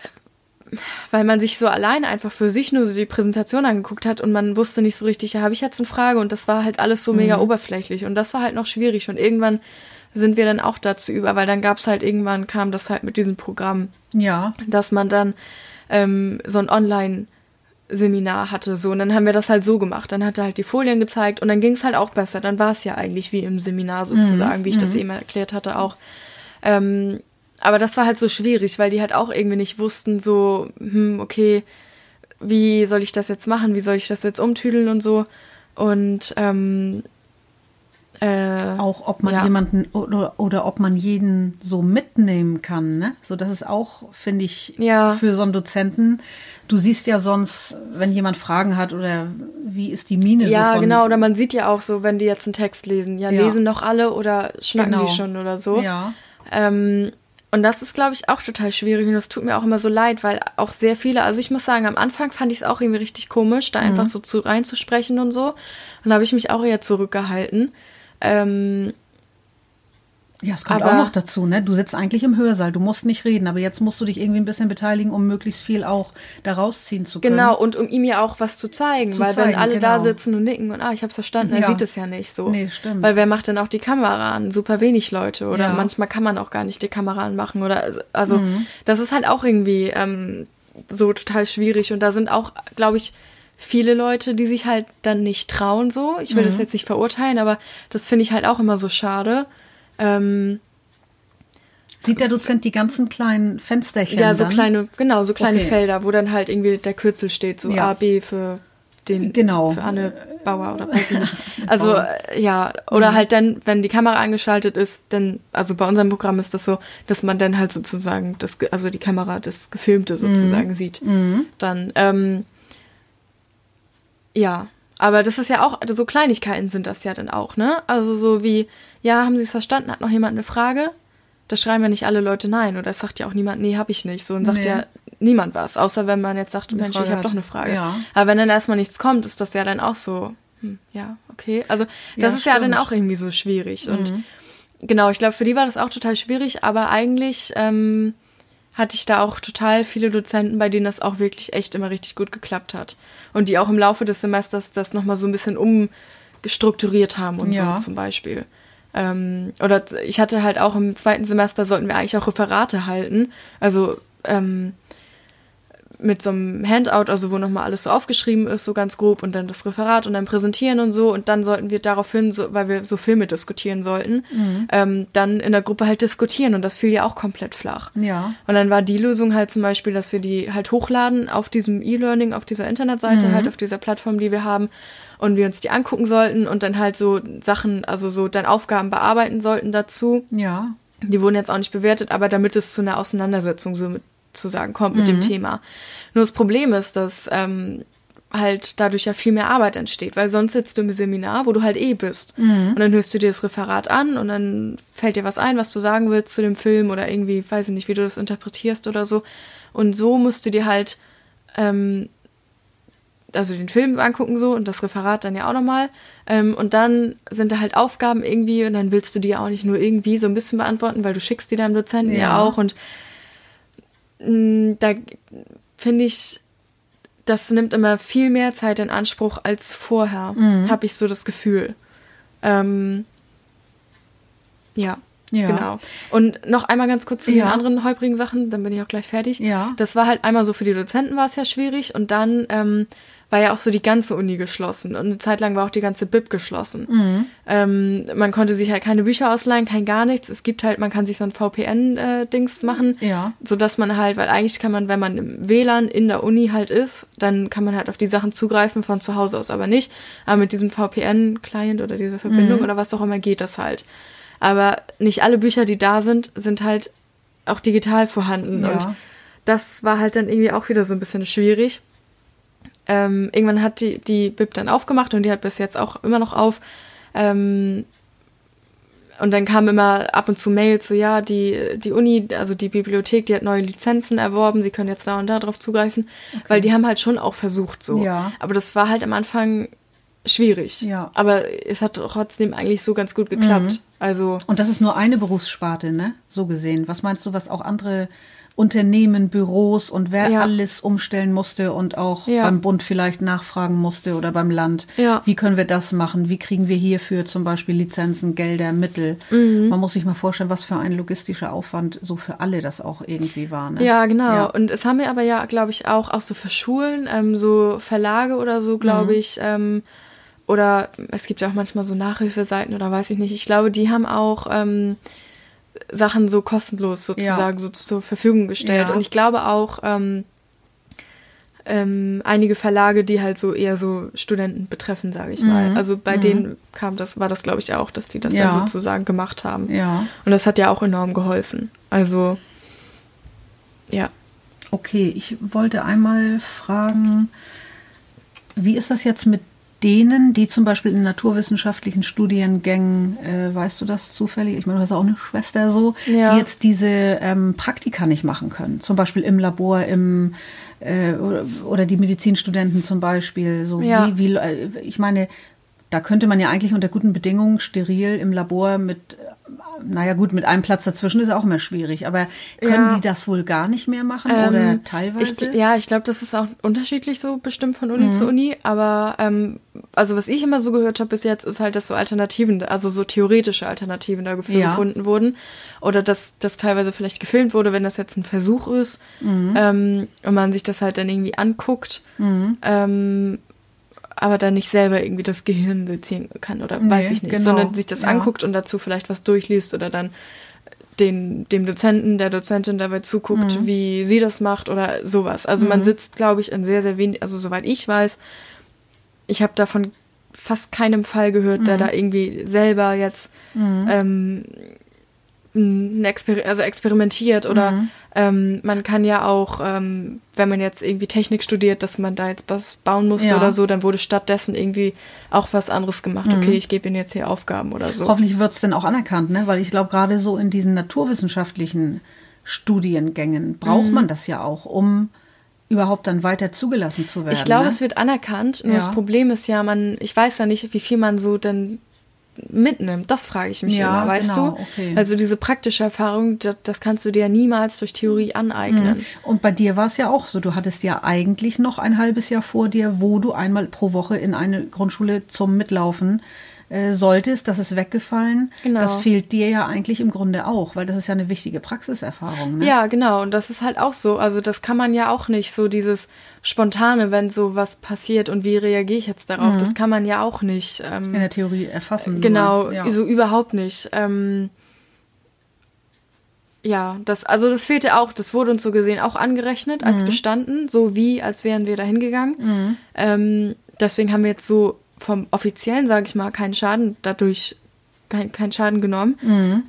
weil man sich so allein einfach für sich nur so die Präsentation angeguckt hat und man wusste nicht so richtig, ja, habe ich jetzt eine Frage? Und das war halt alles so mhm. mega oberflächlich. Und das war halt noch schwierig. Und irgendwann sind wir dann auch dazu über, weil dann gab es halt irgendwann, kam das halt mit diesem Programm. Ja. Dass man dann ähm, so ein Online- Seminar hatte, so. Und dann haben wir das halt so gemacht. Dann hat er halt die Folien gezeigt und dann ging es halt auch besser. Dann war es ja eigentlich wie im Seminar sozusagen, mhm. wie ich das mhm. eben erklärt hatte auch. Ähm, aber das war halt so schwierig, weil die halt auch irgendwie nicht wussten, so, hm, okay, wie soll ich das jetzt machen? Wie soll ich das jetzt umtüdeln und so? Und ähm, äh, auch ob man ja. jemanden oder, oder ob man jeden so mitnehmen kann, ne? So das ist auch, finde ich, ja. für so einen Dozenten. Du siehst ja sonst, wenn jemand Fragen hat oder wie ist die Mine ja, so Ja, genau, oder man sieht ja auch so, wenn die jetzt einen Text lesen, ja, ja. lesen noch alle oder schnacken genau. die schon oder so. Ja. Ähm, und das ist, glaube ich, auch total schwierig und das tut mir auch immer so leid, weil auch sehr viele, also ich muss sagen, am Anfang fand ich es auch irgendwie richtig komisch, da mhm. einfach so zu reinzusprechen und so. Und da habe ich mich auch eher zurückgehalten. Ähm, ja, es kommt aber, auch noch dazu, ne? Du sitzt eigentlich im Hörsaal, du musst nicht reden, aber jetzt musst du dich irgendwie ein bisschen beteiligen, um möglichst viel auch daraus ziehen zu können. Genau, und um ihm ja auch was zu zeigen, zu weil zeigen, wenn alle genau. da sitzen und nicken und ah, ich hab's verstanden, ja. er sieht es ja nicht so. Nee, stimmt. Weil wer macht denn auch die Kamera an? Super wenig Leute oder ja. manchmal kann man auch gar nicht die Kamera anmachen oder also mhm. das ist halt auch irgendwie ähm, so total schwierig und da sind auch, glaube ich, viele Leute, die sich halt dann nicht trauen so. Ich will mhm. das jetzt nicht verurteilen, aber das finde ich halt auch immer so schade. Ähm, Sieht der Dozent die ganzen kleinen Fensterchen? Ja, so dann? kleine, genau, so kleine okay. Felder, wo dann halt irgendwie der Kürzel steht, so ja. A, B für den, genau. für Anne Bauer oder weiß ich nicht. Also, ja, oder mhm. halt dann, wenn die Kamera angeschaltet ist, dann, also bei unserem Programm ist das so, dass man dann halt sozusagen das, also die Kamera, das Gefilmte sozusagen mhm. sieht. Mhm. Dann, ähm, ja, aber das ist ja auch, also so Kleinigkeiten sind das ja dann auch, ne? Also so wie, ja, haben Sie es verstanden? Hat noch jemand eine Frage? Da schreiben ja nicht alle Leute nein oder es sagt ja auch niemand, nee, hab ich nicht. So und sagt nee. ja niemand was, außer wenn man jetzt sagt, eine Mensch, Frage ich habe doch eine Frage. Ja. Aber wenn dann erstmal nichts kommt, ist das ja dann auch so, hm, ja, okay. Also das ja, ist stimmt. ja dann auch irgendwie so schwierig. Und mhm. genau, ich glaube, für die war das auch total schwierig, aber eigentlich ähm, hatte ich da auch total viele Dozenten, bei denen das auch wirklich echt immer richtig gut geklappt hat. Und die auch im Laufe des Semesters das nochmal so ein bisschen umgestrukturiert haben und Ja. so zum Beispiel. Ähm, oder ich hatte halt auch im zweiten Semester sollten wir eigentlich auch Referate halten. Also ähm, mit so einem Handout, also wo nochmal alles so aufgeschrieben ist, so ganz grob und dann das Referat und dann präsentieren und so und dann sollten wir daraufhin, so, weil wir so Filme diskutieren sollten, ähm, dann in der Gruppe halt diskutieren und das fiel ja auch komplett flach. Ja. Und dann war die Lösung halt zum Beispiel, dass wir die halt hochladen auf diesem E-Learning, auf dieser Internetseite, halt auf dieser Plattform, die wir haben und wir uns die angucken sollten und dann halt so Sachen, also so dann Aufgaben bearbeiten sollten dazu. Ja. Die wurden jetzt auch nicht bewertet, aber damit es zu einer Auseinandersetzung so mit, zu sagen kommt mit dem Thema. Nur das Problem ist, dass ähm, halt dadurch ja viel mehr Arbeit entsteht, weil sonst sitzt du im Seminar, wo du halt eh bist. Und dann hörst du dir das Referat an und dann fällt dir was ein, was du sagen willst zu dem Film oder irgendwie, weiß ich nicht, wie du das interpretierst oder so. Und so musst du dir halt ähm, also den Film angucken so und das Referat dann ja auch nochmal. Ähm, und dann sind da halt Aufgaben irgendwie und dann willst du die ja auch nicht nur irgendwie so ein bisschen beantworten, weil du schickst die deinem Dozenten ja, Ja. auch. Und da finde ich, das nimmt immer viel mehr Zeit in Anspruch als vorher, Mhm. habe ich so das Gefühl. Ähm, ja. Ja. Genau. Und noch einmal ganz kurz zu Ja. den anderen holprigen Sachen, dann bin ich auch gleich fertig. Ja. Das war halt einmal so für die Dozenten war es ja schwierig und dann ähm, war ja auch so die ganze Uni geschlossen und eine Zeit lang war auch die ganze Bib geschlossen. Mhm. Ähm, man konnte sich halt keine Bücher ausleihen, kein gar nichts. Es gibt halt, man kann sich so ein VPN-Dings machen, Ja. so dass man halt, weil eigentlich kann man, wenn man im WLAN in der Uni halt ist, dann kann man halt auf die Sachen zugreifen von zu Hause aus, aber nicht. Aber mit diesem VPN-Client oder dieser Verbindung Mhm. oder was auch immer geht das halt. Aber nicht alle Bücher, die da sind, sind halt auch digital vorhanden. Ja. Und das war halt dann irgendwie auch wieder so ein bisschen schwierig. Ähm, irgendwann hat die, die Bib dann aufgemacht und die hat bis jetzt auch immer noch auf. Ähm, und dann kamen immer ab und zu Mails, so ja, die, die Uni, also die Bibliothek, die hat neue Lizenzen erworben, sie können jetzt da und da drauf zugreifen, weil die haben halt schon auch versucht so. Ja. Aber das war halt am Anfang schwierig. Ja. Aber es hat trotzdem eigentlich so ganz gut geklappt. Also Und das ist nur eine Berufssparte, ne? So gesehen. Was meinst du, was auch andere Unternehmen, Büros und wer Ja. alles umstellen musste und auch Ja. beim Bund vielleicht nachfragen musste oder beim Land? Ja. Wie können wir das machen? Wie kriegen wir hierfür zum Beispiel Lizenzen, Gelder, Mittel? Mhm. Man muss sich mal vorstellen, was für ein logistischer Aufwand so für alle das auch irgendwie war. Ne? Ja, genau. Und es haben wir aber ja, glaube ich, auch, auch so für Schulen, ähm, so Verlage oder so, glaube ich, ähm, oder es gibt ja auch manchmal so Nachhilfeseiten oder weiß ich nicht. Ich glaube, die haben auch ähm, Sachen so kostenlos sozusagen so zur Verfügung gestellt. Ja. Und ich glaube auch ähm, ähm, einige Verlage, die halt so eher so Studenten betreffen, sage ich mal. Also bei denen kam das, war das, glaube ich, auch, dass die das Ja. dann sozusagen gemacht haben. Ja. Und das hat ja auch enorm geholfen. Also ja. Okay, ich wollte einmal fragen, wie ist das jetzt mit denen, die zum Beispiel in naturwissenschaftlichen Studiengängen, äh, weißt du das zufällig? Ich meine, du hast auch eine Schwester so, Ja. die jetzt diese ähm, Praktika nicht machen können. Zum Beispiel im Labor, im äh, oder, die Medizinstudenten zum Beispiel. So Ja. wie, wie, äh, ich meine, da könnte man ja eigentlich unter guten Bedingungen steril im Labor mit, naja gut, mit einem Platz dazwischen ist auch immer schwierig, aber können Ja. die das wohl gar nicht mehr machen Ähm, oder teilweise? Ich, ja, ich glaube, das ist auch unterschiedlich so bestimmt von Uni zu Uni. Aber ähm, also was ich immer so gehört habe bis jetzt, ist halt, dass so Alternativen, also so theoretische Alternativen dafür Ja. gefunden wurden. Oder dass das teilweise vielleicht gefilmt wurde, wenn das jetzt ein Versuch ist ähm, und man sich das halt dann irgendwie anguckt. Ähm, aber dann nicht selber irgendwie das Gehirn sezieren kann oder Nee, weiß ich nicht, genau. sondern sich das Ja. anguckt und dazu vielleicht was durchliest oder dann den, dem Dozenten, der Dozentin dabei zuguckt, Mhm. wie sie das macht oder sowas. Also man sitzt, glaube ich, in sehr, sehr wenig, also soweit ich weiß, ich habe davon fast keinem Fall gehört, Mhm. der da irgendwie selber jetzt ähm, ein Exper also experimentiert oder Mhm. ähm, man kann ja auch, ähm, wenn man jetzt irgendwie Technik studiert, dass man da jetzt was bauen musste Ja. oder so, dann wurde stattdessen irgendwie auch was anderes gemacht. Okay, ich gebe ihnen jetzt hier Aufgaben oder so. Hoffentlich wird es dann auch anerkannt, ne? Weil ich glaube, gerade so in diesen naturwissenschaftlichen Studiengängen braucht Mhm. man das ja auch, um überhaupt dann weiter zugelassen zu werden. Ich glaube, ne? es wird anerkannt. Nur Ja. das Problem ist ja, man, ich weiß ja nicht, wie viel man so dann mitnimmt, das frage ich mich Ja, immer, weißt genau, du? okay. Also diese praktische Erfahrung, das, das kannst du dir niemals durch Theorie aneignen. Und bei dir war es ja auch so. Du hattest ja eigentlich noch ein halbes Jahr vor dir, wo du einmal pro Woche in eine Grundschule zum Mitlaufen äh, solltest. Das ist weggefallen. Genau. Das fehlt dir ja eigentlich im Grunde auch, weil das ist ja eine wichtige Praxiserfahrung. Ne? Ja, genau. Und das ist halt auch so. Also das kann man ja auch nicht so dieses spontane, wenn so was passiert und wie reagiere ich jetzt darauf, das kann man ja auch nicht. Ähm, In der Theorie erfassen. Genau, ja. so überhaupt nicht. Ähm, ja, das, also das fehlte auch, das wurde uns so gesehen auch angerechnet Mhm. als bestanden, so wie als wären wir da hingegangen. Ähm, deswegen haben wir jetzt so vom offiziellen, sage ich mal, keinen Schaden dadurch, kein, keinen Schaden genommen.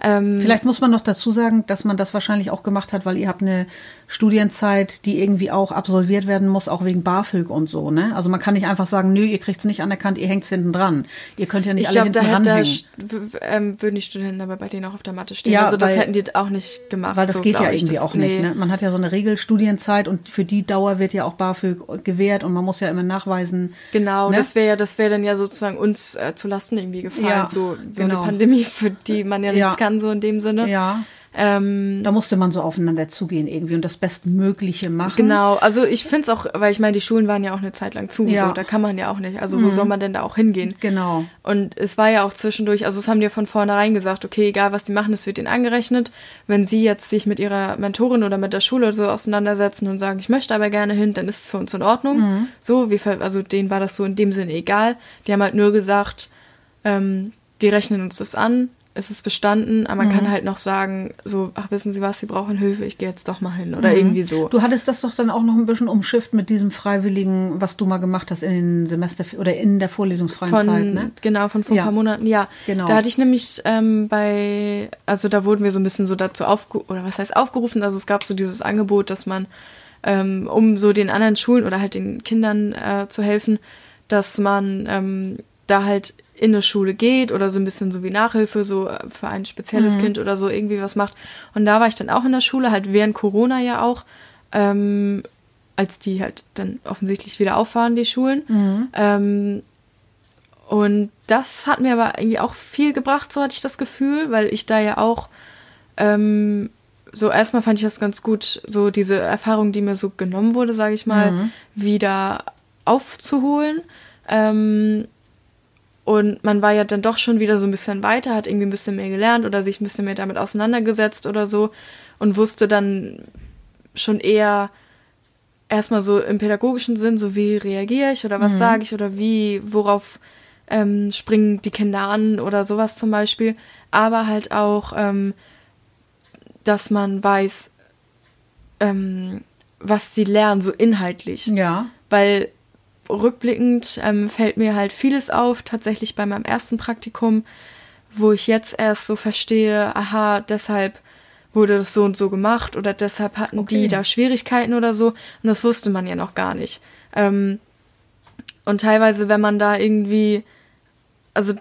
Ähm, Vielleicht muss man noch dazu sagen, dass man das wahrscheinlich auch gemacht hat, weil ihr habt eine Studienzeit, die irgendwie auch absolviert werden muss, auch wegen BAföG und so. Ne? Also man kann nicht einfach sagen, nö, ihr kriegt es nicht anerkannt, ihr hängt es hinten dran. Ihr könnt ja nicht ich alle glaube, da, hinten w- ähm, würden die Studenten aber bei denen auch auf der Matte stehen. Ja, also das weil- hätten die auch nicht gemacht. Weil das so geht ja glaub ich. irgendwie Das- auch nicht. nee. Ne? Man hat ja so eine Regelstudienzeit und für die Dauer wird ja auch BAföG gewährt und man muss ja immer nachweisen. Genau, Ne? das wäre ja, das wäre dann ja sozusagen uns äh, zu Lasten irgendwie gefallen. Ja, so so genau. eine Pandemie, für die man ja nichts Ja. kann, so in dem Sinne. Ja, Ähm, da musste man so aufeinander zugehen irgendwie und das Bestmögliche machen. genau, also ich finde es auch, weil ich meine, die Schulen waren ja auch eine Zeit lang zu, Ja. Mhm. so, da kann man ja auch nicht. Also wo soll man denn da auch hingehen? Genau. Und es war ja auch zwischendurch, also es haben die ja von vornherein gesagt, okay, egal was die machen, es wird ihnen angerechnet. Wenn sie jetzt sich mit ihrer Mentorin oder mit der Schule oder so auseinandersetzen und sagen, ich möchte aber gerne hin, dann ist es für uns in Ordnung. Mhm. So, wir, also denen war das so in dem Sinne egal. Die haben halt nur gesagt, ähm, die rechnen uns das an, es ist bestanden, aber man Mhm. kann halt noch sagen, so, ach, wissen Sie was, Sie brauchen Hilfe, ich gehe jetzt doch mal hin oder Mhm. irgendwie so. Du hattest das doch dann auch noch ein bisschen umschifft mit diesem Freiwilligen, was du mal gemacht hast in den Semester oder in der vorlesungsfreien von, Zeit, ne? Genau, von vor Ja. ein paar Monaten, ja. Genau. Da hatte ich nämlich ähm, bei, also da wurden wir so ein bisschen so dazu aufgerufen, oder was heißt aufgerufen, also es gab so dieses Angebot, dass man, ähm, um so den anderen Schulen oder halt den Kindern äh, zu helfen, dass man ähm, da halt in eine Schule geht oder so ein bisschen so wie Nachhilfe, so äh, für ein spezielles Kind oder so irgendwie was macht. Und da war ich dann auch in der Schule, halt während Corona ja auch, ähm, als die halt dann offensichtlich wieder auffahren, die Schulen. Ähm, und das hat mir aber irgendwie auch viel gebracht, so hatte ich das Gefühl, weil ich da ja auch ähm, so erstmal fand ich das ganz gut, so diese Erfahrung, die mir so genommen wurde, sage ich mal, wieder aufzuholen. Ähm, und man war ja dann doch schon wieder so ein bisschen weiter, hat irgendwie ein bisschen mehr gelernt oder sich ein bisschen mehr damit auseinandergesetzt oder so und wusste dann schon eher erstmal so im pädagogischen Sinn, so wie reagiere ich oder was sage ich oder wie, worauf ähm, springen die Kinder an oder sowas zum Beispiel. Aber halt auch, ähm, dass man weiß, ähm, was sie lernen, so inhaltlich Ja. weil rückblickend ähm, fällt mir halt vieles auf, tatsächlich bei meinem ersten Praktikum, wo ich jetzt erst so verstehe, aha, deshalb wurde das so und so gemacht oder deshalb hatten Okay. die da Schwierigkeiten oder so und das wusste man ja noch gar nicht. Ähm, und teilweise, wenn man da irgendwie, also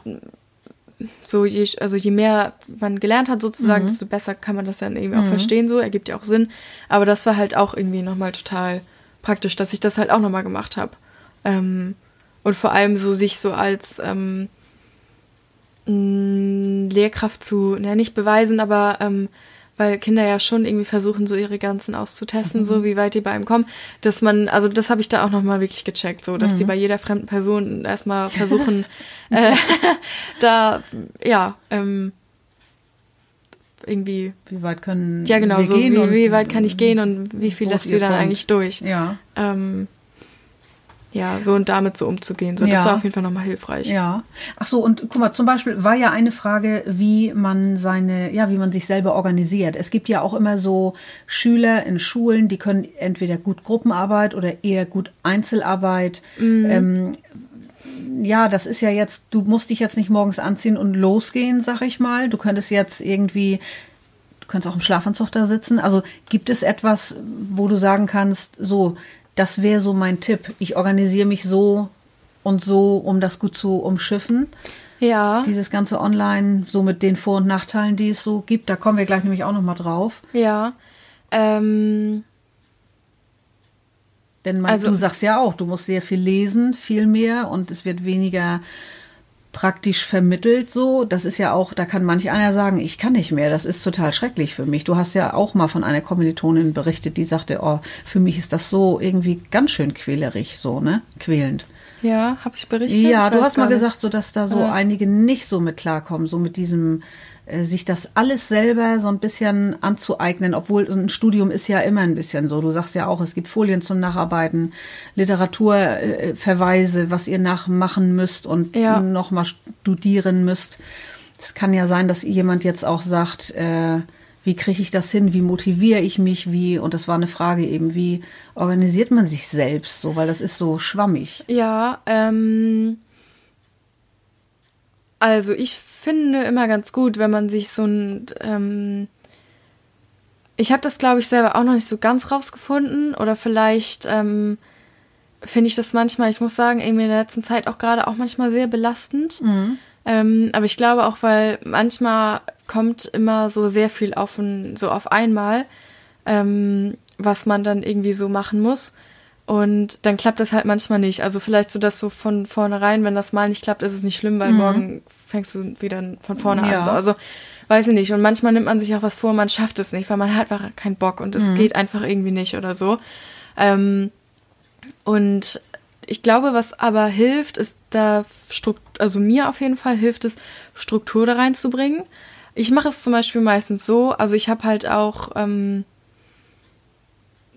so je, also je mehr man gelernt hat sozusagen, desto besser kann man das dann irgendwie auch verstehen, so, ergibt ja auch Sinn. Aber das war halt auch irgendwie nochmal total praktisch, dass ich das halt auch nochmal gemacht habe. Ähm, und vor allem so sich so als ähm, Lehrkraft zu, naja, nicht beweisen, aber ähm, weil Kinder ja schon irgendwie versuchen, so ihre Grenzen auszutesten, so wie weit die bei einem kommen, dass man, also das habe ich da auch nochmal wirklich gecheckt, so, dass die bei jeder fremden Person erstmal versuchen, äh, da, ja, ähm, irgendwie, Wie weit können ja genau, wir so gehen wie, wie weit kann ich gehen und wie viel lässt sie dann Punkt? eigentlich durch. Ja. Ähm, ja, so und damit so umzugehen. So, das Ja. war auf jeden Fall nochmal hilfreich. Ja. Ach so, und guck mal, zum Beispiel war ja eine Frage, wie man seine, ja, wie man sich selber organisiert. Es gibt ja auch immer so Schüler in Schulen, die können entweder gut Gruppenarbeit oder eher gut Einzelarbeit. Ähm, ja, das ist ja jetzt, du musst dich jetzt nicht morgens anziehen und losgehen, sag ich mal. Du könntest jetzt irgendwie, du könntest auch im Schlafanzug da sitzen. Also gibt es etwas, wo du sagen kannst, so, das wäre so mein Tipp. Ich organisiere mich so und so, um das gut zu umschiffen. Ja, Dieses ganze Online, so mit den Vor- und Nachteilen, die es so gibt, da kommen wir gleich nämlich auch noch mal drauf. ja. Ähm, Denn man, Also- du sagst ja auch, du musst sehr viel lesen, viel mehr und es wird weniger praktisch vermittelt so. Das ist ja auch, da kann manch einer sagen, ich kann nicht mehr, das ist total schrecklich für mich. Du hast ja auch mal von einer Kommilitonin berichtet, die sagte, oh, für mich ist das so irgendwie ganz schön quälerig, so, ne? Quälend. Ja, habe ich berichtet? Ja, ich du hast mal nicht. gesagt, so dass da so Ja. einige nicht so mit klarkommen, so mit diesem sich das alles selber so ein bisschen anzueignen, obwohl ein Studium ist ja immer ein bisschen so. Du sagst ja auch, es gibt Folien zum Nacharbeiten, Literaturverweise, äh, was ihr nachmachen müsst und Ja. noch mal studieren müsst. Es kann ja sein, dass jemand jetzt auch sagt, äh, wie kriege ich das hin, wie motiviere ich mich, wie, und das war eine Frage eben, wie organisiert man sich selbst so, weil das ist so schwammig. Ja, ähm, also ich finde immer ganz gut, wenn man sich so ein, ähm, ich habe das glaube ich selber auch noch nicht so ganz rausgefunden oder vielleicht ähm, finde ich das manchmal, ich muss sagen, irgendwie in der letzten Zeit auch gerade auch manchmal sehr belastend. Ähm, aber ich glaube auch, weil manchmal kommt immer so sehr viel auf, ein, so auf einmal, ähm, was man dann irgendwie so machen muss. Und dann klappt das halt manchmal nicht. Also vielleicht so, dass so von vornherein, wenn das mal nicht klappt, ist es nicht schlimm, weil morgen fängst du wieder von vorne Ja. an. So. Also weiß ich nicht. Und manchmal nimmt man sich auch was vor, man schafft es nicht, weil man hat einfach keinen Bock und es geht einfach irgendwie nicht oder so. Ähm, und ich glaube, was aber hilft, ist da Strukt also mir auf jeden Fall hilft es, Struktur da reinzubringen. Ich mache es zum Beispiel meistens so, also ich habe halt auch, ähm,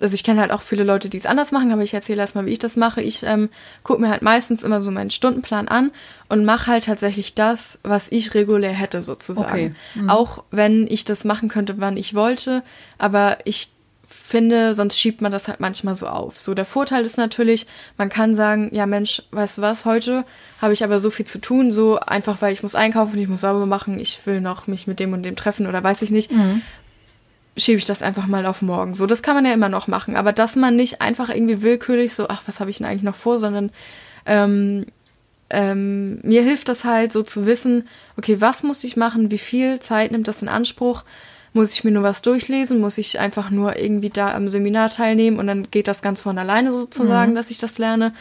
also ich kenne halt auch viele Leute, die es anders machen, aber ich erzähle erstmal, wie ich das mache. Ich ähm, gucke mir halt meistens immer so meinen Stundenplan an und mache halt tatsächlich das, was ich regulär hätte sozusagen. Okay. Auch wenn ich das machen könnte, wann ich wollte, aber ich finde, sonst schiebt man das halt manchmal so auf. So, der Vorteil ist natürlich, man kann sagen, ja Mensch, weißt du was, heute habe ich aber so viel zu tun, so einfach, weil ich muss einkaufen, ich muss sauber machen, ich will noch mich mit dem und dem treffen oder weiß ich nicht, schiebe ich das einfach mal auf morgen. So, das kann man ja immer noch machen, aber dass man nicht einfach irgendwie willkürlich so, ach, was habe ich denn eigentlich noch vor, sondern ähm, ähm, mir hilft das halt so zu wissen, okay, was muss ich machen, wie viel Zeit nimmt das in Anspruch, muss ich mir nur was durchlesen, muss ich einfach nur irgendwie da am Seminar teilnehmen und dann geht das ganz von alleine sozusagen, dass ich das lerne?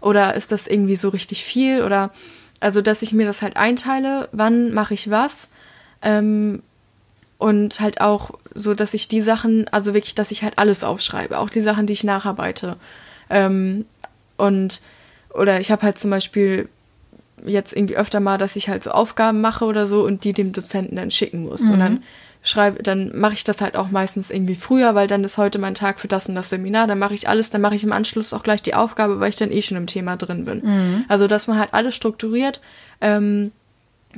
Oder ist das irgendwie so richtig viel? Oder also, dass ich mir das halt einteile, wann mache ich was? Ähm, und halt auch so, dass ich die Sachen, also wirklich, dass ich halt alles aufschreibe, auch die Sachen, die ich nacharbeite. Ähm, und, oder ich habe halt zum Beispiel jetzt irgendwie öfter mal, dass ich halt so Aufgaben mache oder so und die dem Dozenten dann schicken muss. Und dann schreibe, dann mache ich das halt auch meistens irgendwie früher, weil dann ist heute mein Tag für das und das Seminar, dann mache ich alles, dann mache ich im Anschluss auch gleich die Aufgabe, weil ich dann eh schon im Thema drin bin. Also, dass man halt alles strukturiert, ähm,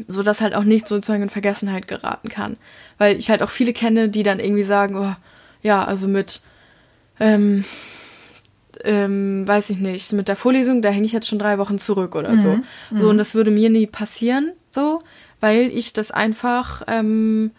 so dass halt auch nicht sozusagen in Vergessenheit geraten kann. Weil ich halt auch viele kenne, die dann irgendwie sagen, oh, ja, also mit, ähm, ähm, weiß ich nicht, mit der Vorlesung, da hänge ich jetzt schon drei Wochen zurück oder so. So, und das würde mir nie passieren, so, weil ich das einfach, ähm,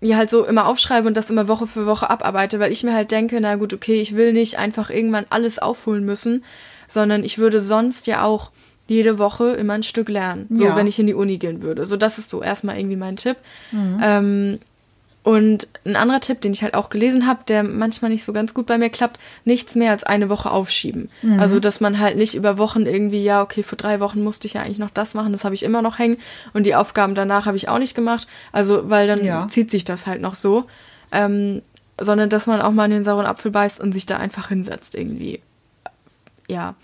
mir halt so immer aufschreibe und das immer Woche für Woche abarbeite, weil ich mir halt denke, na gut, okay, ich will nicht einfach irgendwann alles aufholen müssen, sondern ich würde sonst ja auch jede Woche immer ein Stück lernen, so Ja. wenn ich in die Uni gehen würde. So, das ist so erstmal irgendwie mein Tipp. Ähm, und ein anderer Tipp, den ich halt auch gelesen habe, der manchmal nicht so ganz gut bei mir klappt, nichts mehr als eine Woche aufschieben. Also, dass man halt nicht über Wochen irgendwie, ja, okay, vor drei Wochen musste ich ja eigentlich noch das machen, das habe ich immer noch hängen und die Aufgaben danach habe ich auch nicht gemacht. Also, weil dann Ja. zieht sich das halt noch so. Ähm, sondern dass man auch mal in den sauren Apfel beißt und sich da einfach hinsetzt irgendwie. Ja.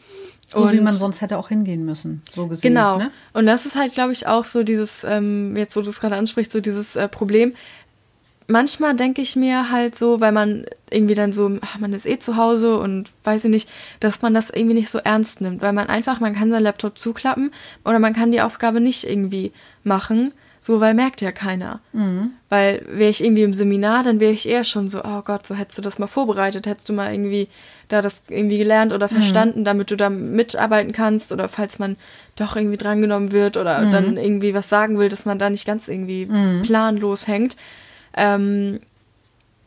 So wie Und- man sonst hätte auch hingehen müssen, so gesehen. Genau. Ne? Und das ist halt, glaube ich, auch so dieses, ähm, jetzt wo du es gerade ansprichst, so dieses äh, Problem. Manchmal denke ich mir halt so, weil man irgendwie dann so, ach, man ist eh zu Hause und weiß ich nicht, dass man das irgendwie nicht so ernst nimmt, weil man einfach, man kann seinen Laptop zuklappen oder man kann die Aufgabe nicht irgendwie machen, so, weil merkt ja keiner. Weil wäre ich irgendwie im Seminar, dann wäre ich eher schon so, oh Gott, so hättest du das mal vorbereitet, hättest du mal irgendwie da das irgendwie gelernt oder verstanden, damit du da mitarbeiten kannst oder falls man doch irgendwie drangenommen wird oder dann irgendwie was sagen will, dass man da nicht ganz irgendwie planlos hängt. Ähm,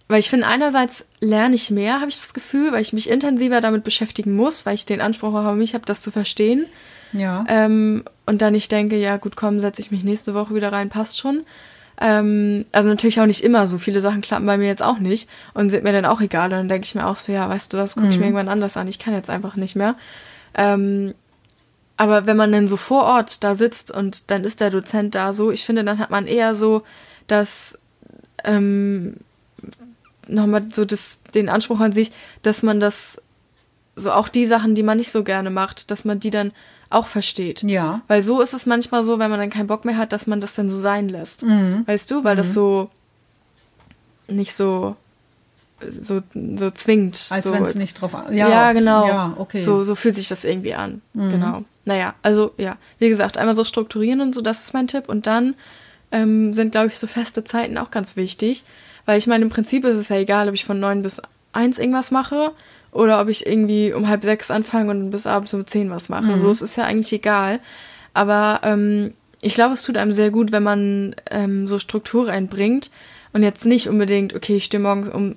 weil ich finde, einerseits lerne ich mehr, habe ich das Gefühl, weil ich mich intensiver damit beschäftigen muss, weil ich den Anspruch habe, mich habe, das zu verstehen. Ja. Ähm, und dann ich denke, ja gut, komm, setze ich mich nächste Woche wieder rein, passt schon. Ähm, also natürlich auch nicht immer, so viele Sachen klappen bei mir jetzt auch nicht und sind mir dann auch egal. Und dann denke ich mir auch so, ja, weißt du was, gucke ich mir irgendwann anders an, ich kann jetzt einfach nicht mehr. Ähm, aber wenn man dann so vor Ort da sitzt und dann ist der Dozent da so, ich finde, dann hat man eher so das, ähm, nochmal so das, den Anspruch an sich, dass man das, so auch die Sachen, die man nicht so gerne macht, dass man die dann auch versteht. Ja. Weil so ist es manchmal so, wenn man dann keinen Bock mehr hat, dass man das dann so sein lässt. Weißt du? Weil das so nicht so so, so zwingt. Als so, wenn es nicht drauf an. Ja, genau. Ja, okay. So, so fühlt sich das irgendwie an. Genau. Naja, also ja, wie gesagt, einmal so strukturieren und so, das ist mein Tipp. Und dann ähm, sind, glaube ich, so feste Zeiten auch ganz wichtig. Weil ich meine, im Prinzip ist es ja egal, ob ich von neun bis eins irgendwas mache oder ob ich irgendwie um halb sechs anfange und bis abends um zehn was mache. So, es ist ja eigentlich egal. Aber ähm, ich glaube, es tut einem sehr gut, wenn man ähm, so Struktur reinbringt und jetzt nicht unbedingt, okay, ich stehe morgens um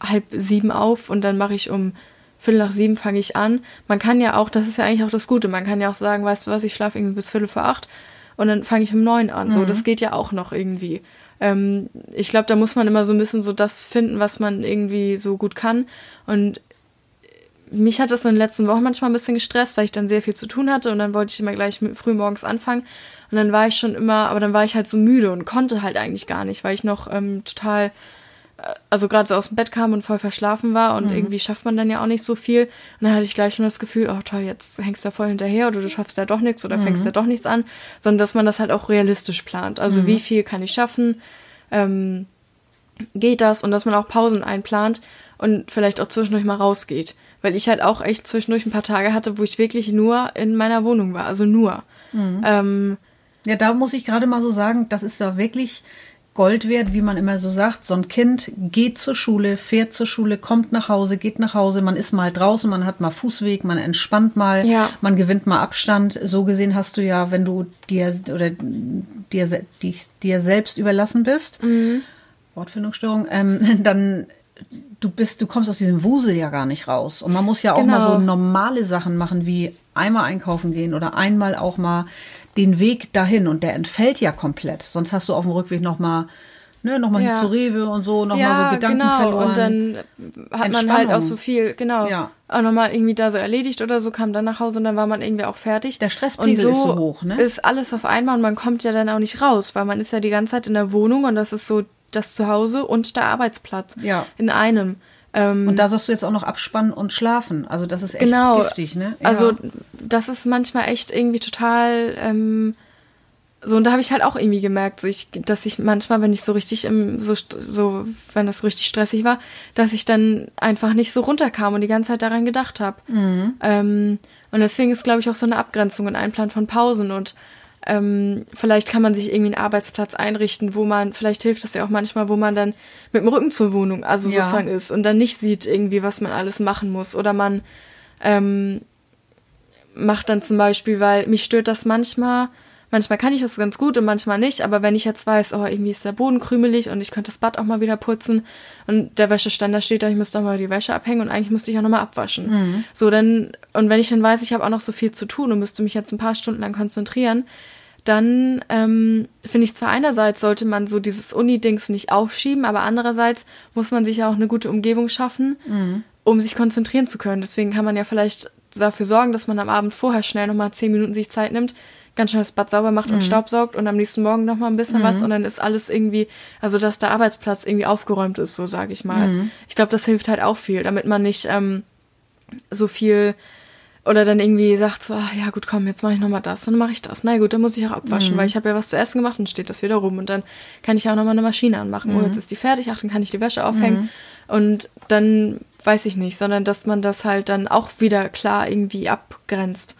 halb sieben auf und dann mache ich um Viertel nach sieben fange ich an. Man kann ja auch, das ist ja eigentlich auch das Gute, man kann ja auch sagen, weißt du was, ich schlafe irgendwie bis Viertel vor acht und dann fange ich um neun an. So, das geht ja auch noch irgendwie. Ähm, ich glaube, da muss man immer so ein bisschen so das finden, was man irgendwie so gut kann. Und mich hat das so in den letzten Wochen manchmal ein bisschen gestresst, weil ich dann sehr viel zu tun hatte und dann wollte ich immer gleich früh morgens anfangen. Und dann war ich schon immer, aber dann war ich halt so müde und konnte halt eigentlich gar nicht, weil ich noch ähm, total, äh, also gerade so aus dem Bett kam und voll verschlafen war und irgendwie schafft man dann ja auch nicht so viel. Und dann hatte ich gleich schon das Gefühl, oh toll, jetzt hängst du da voll hinterher oder du schaffst da doch nichts oder fängst da doch nichts an, sondern dass man das halt auch realistisch plant. Also wie viel kann ich schaffen? Ähm, geht das? Und dass man auch Pausen einplant und vielleicht auch zwischendurch mal rausgeht. Weil ich halt auch echt zwischendurch ein paar Tage hatte, wo ich wirklich nur in meiner Wohnung war. Also nur. Ähm, Ja, da muss ich gerade mal so sagen, das ist da wirklich Gold wert, wie man immer so sagt. So ein Kind geht zur Schule, fährt zur Schule, kommt nach Hause, geht nach Hause, man ist mal draußen, man hat mal Fußweg, man entspannt mal, Ja. man gewinnt mal Abstand. So gesehen hast du ja, wenn du dir oder dir, dich, dir selbst überlassen bist, Wortfindungsstörung, ähm, dann du bist, du kommst aus diesem Wusel ja gar nicht raus. Und man muss ja auch mal Genau. so normale Sachen machen, wie einmal einkaufen gehen oder einmal auch mal den Weg dahin. Und der entfällt ja komplett. Sonst hast du auf dem Rückweg noch mal, ne, noch mal Ja. zu Rewe und so, noch mal ja, so Gedanken genau. verloren. Und dann hat man halt auch so viel, genau, Ja. auch nochmal irgendwie da so erledigt oder so, kam dann nach Hause und dann war man irgendwie auch fertig. Der Stresspegel und ist so hoch, ne? Ist alles auf einmal und man kommt ja dann auch nicht raus, weil man ist ja die ganze Zeit in der Wohnung und das ist so das Zuhause und der Arbeitsplatz Ja. in einem. Ähm, und da sollst du jetzt auch noch abspannen und schlafen. Also das ist echt genau. giftig, ne? Ja. Also das ist manchmal echt irgendwie total ähm, so und da habe ich halt auch irgendwie gemerkt, so ich, dass ich manchmal, wenn ich so richtig im so so wenn das so richtig stressig war, dass ich dann einfach nicht so runterkam und die ganze Zeit daran gedacht habe. Mhm. Ähm, und deswegen ist glaube ich auch so eine Abgrenzung und Einplan von Pausen und ähm, vielleicht kann man sich irgendwie einen Arbeitsplatz einrichten, wo man, vielleicht hilft es ja auch manchmal, wo man dann mit dem Rücken zur Wohnung, also Ja. sozusagen ist und dann nicht sieht irgendwie, was man alles machen muss. Oder man ähm, macht dann zum Beispiel, weil mich stört das manchmal, manchmal kann ich das ganz gut und manchmal nicht, aber wenn ich jetzt weiß, oh, irgendwie ist der Boden krümelig und ich könnte das Bad auch mal wieder putzen und der Wäscheständer steht da, ich müsste auch mal die Wäsche abhängen und eigentlich müsste ich auch nochmal abwaschen. So, dann, und wenn ich dann weiß, ich habe auch noch so viel zu tun und müsste mich jetzt ein paar Stunden lang konzentrieren, dann ähm, finde ich zwar einerseits sollte man so dieses Uni-Dings nicht aufschieben, aber andererseits muss man sich ja auch eine gute Umgebung schaffen, um sich konzentrieren zu können. Deswegen kann man ja vielleicht dafür sorgen, dass man am Abend vorher schnell nochmal zehn Minuten sich Zeit nimmt, ganz schnell das Bad sauber macht und staubsaugt und am nächsten Morgen nochmal ein bisschen was und dann ist alles irgendwie, also dass der Arbeitsplatz irgendwie aufgeräumt ist, so sage ich mal. Ich glaube, das hilft halt auch viel, damit man nicht ähm, so viel oder dann irgendwie sagt so, ah, ja gut, komm, jetzt mache ich nochmal das, dann mache ich das. Na gut, dann muss ich auch abwaschen, weil ich habe ja was zu essen gemacht und steht das wieder rum und dann kann ich auch nochmal eine Maschine anmachen. Oh, jetzt ist die fertig, ach, dann kann ich die Wäsche aufhängen und dann weiß ich nicht, sondern dass man das halt dann auch wieder klar irgendwie abgrenzt.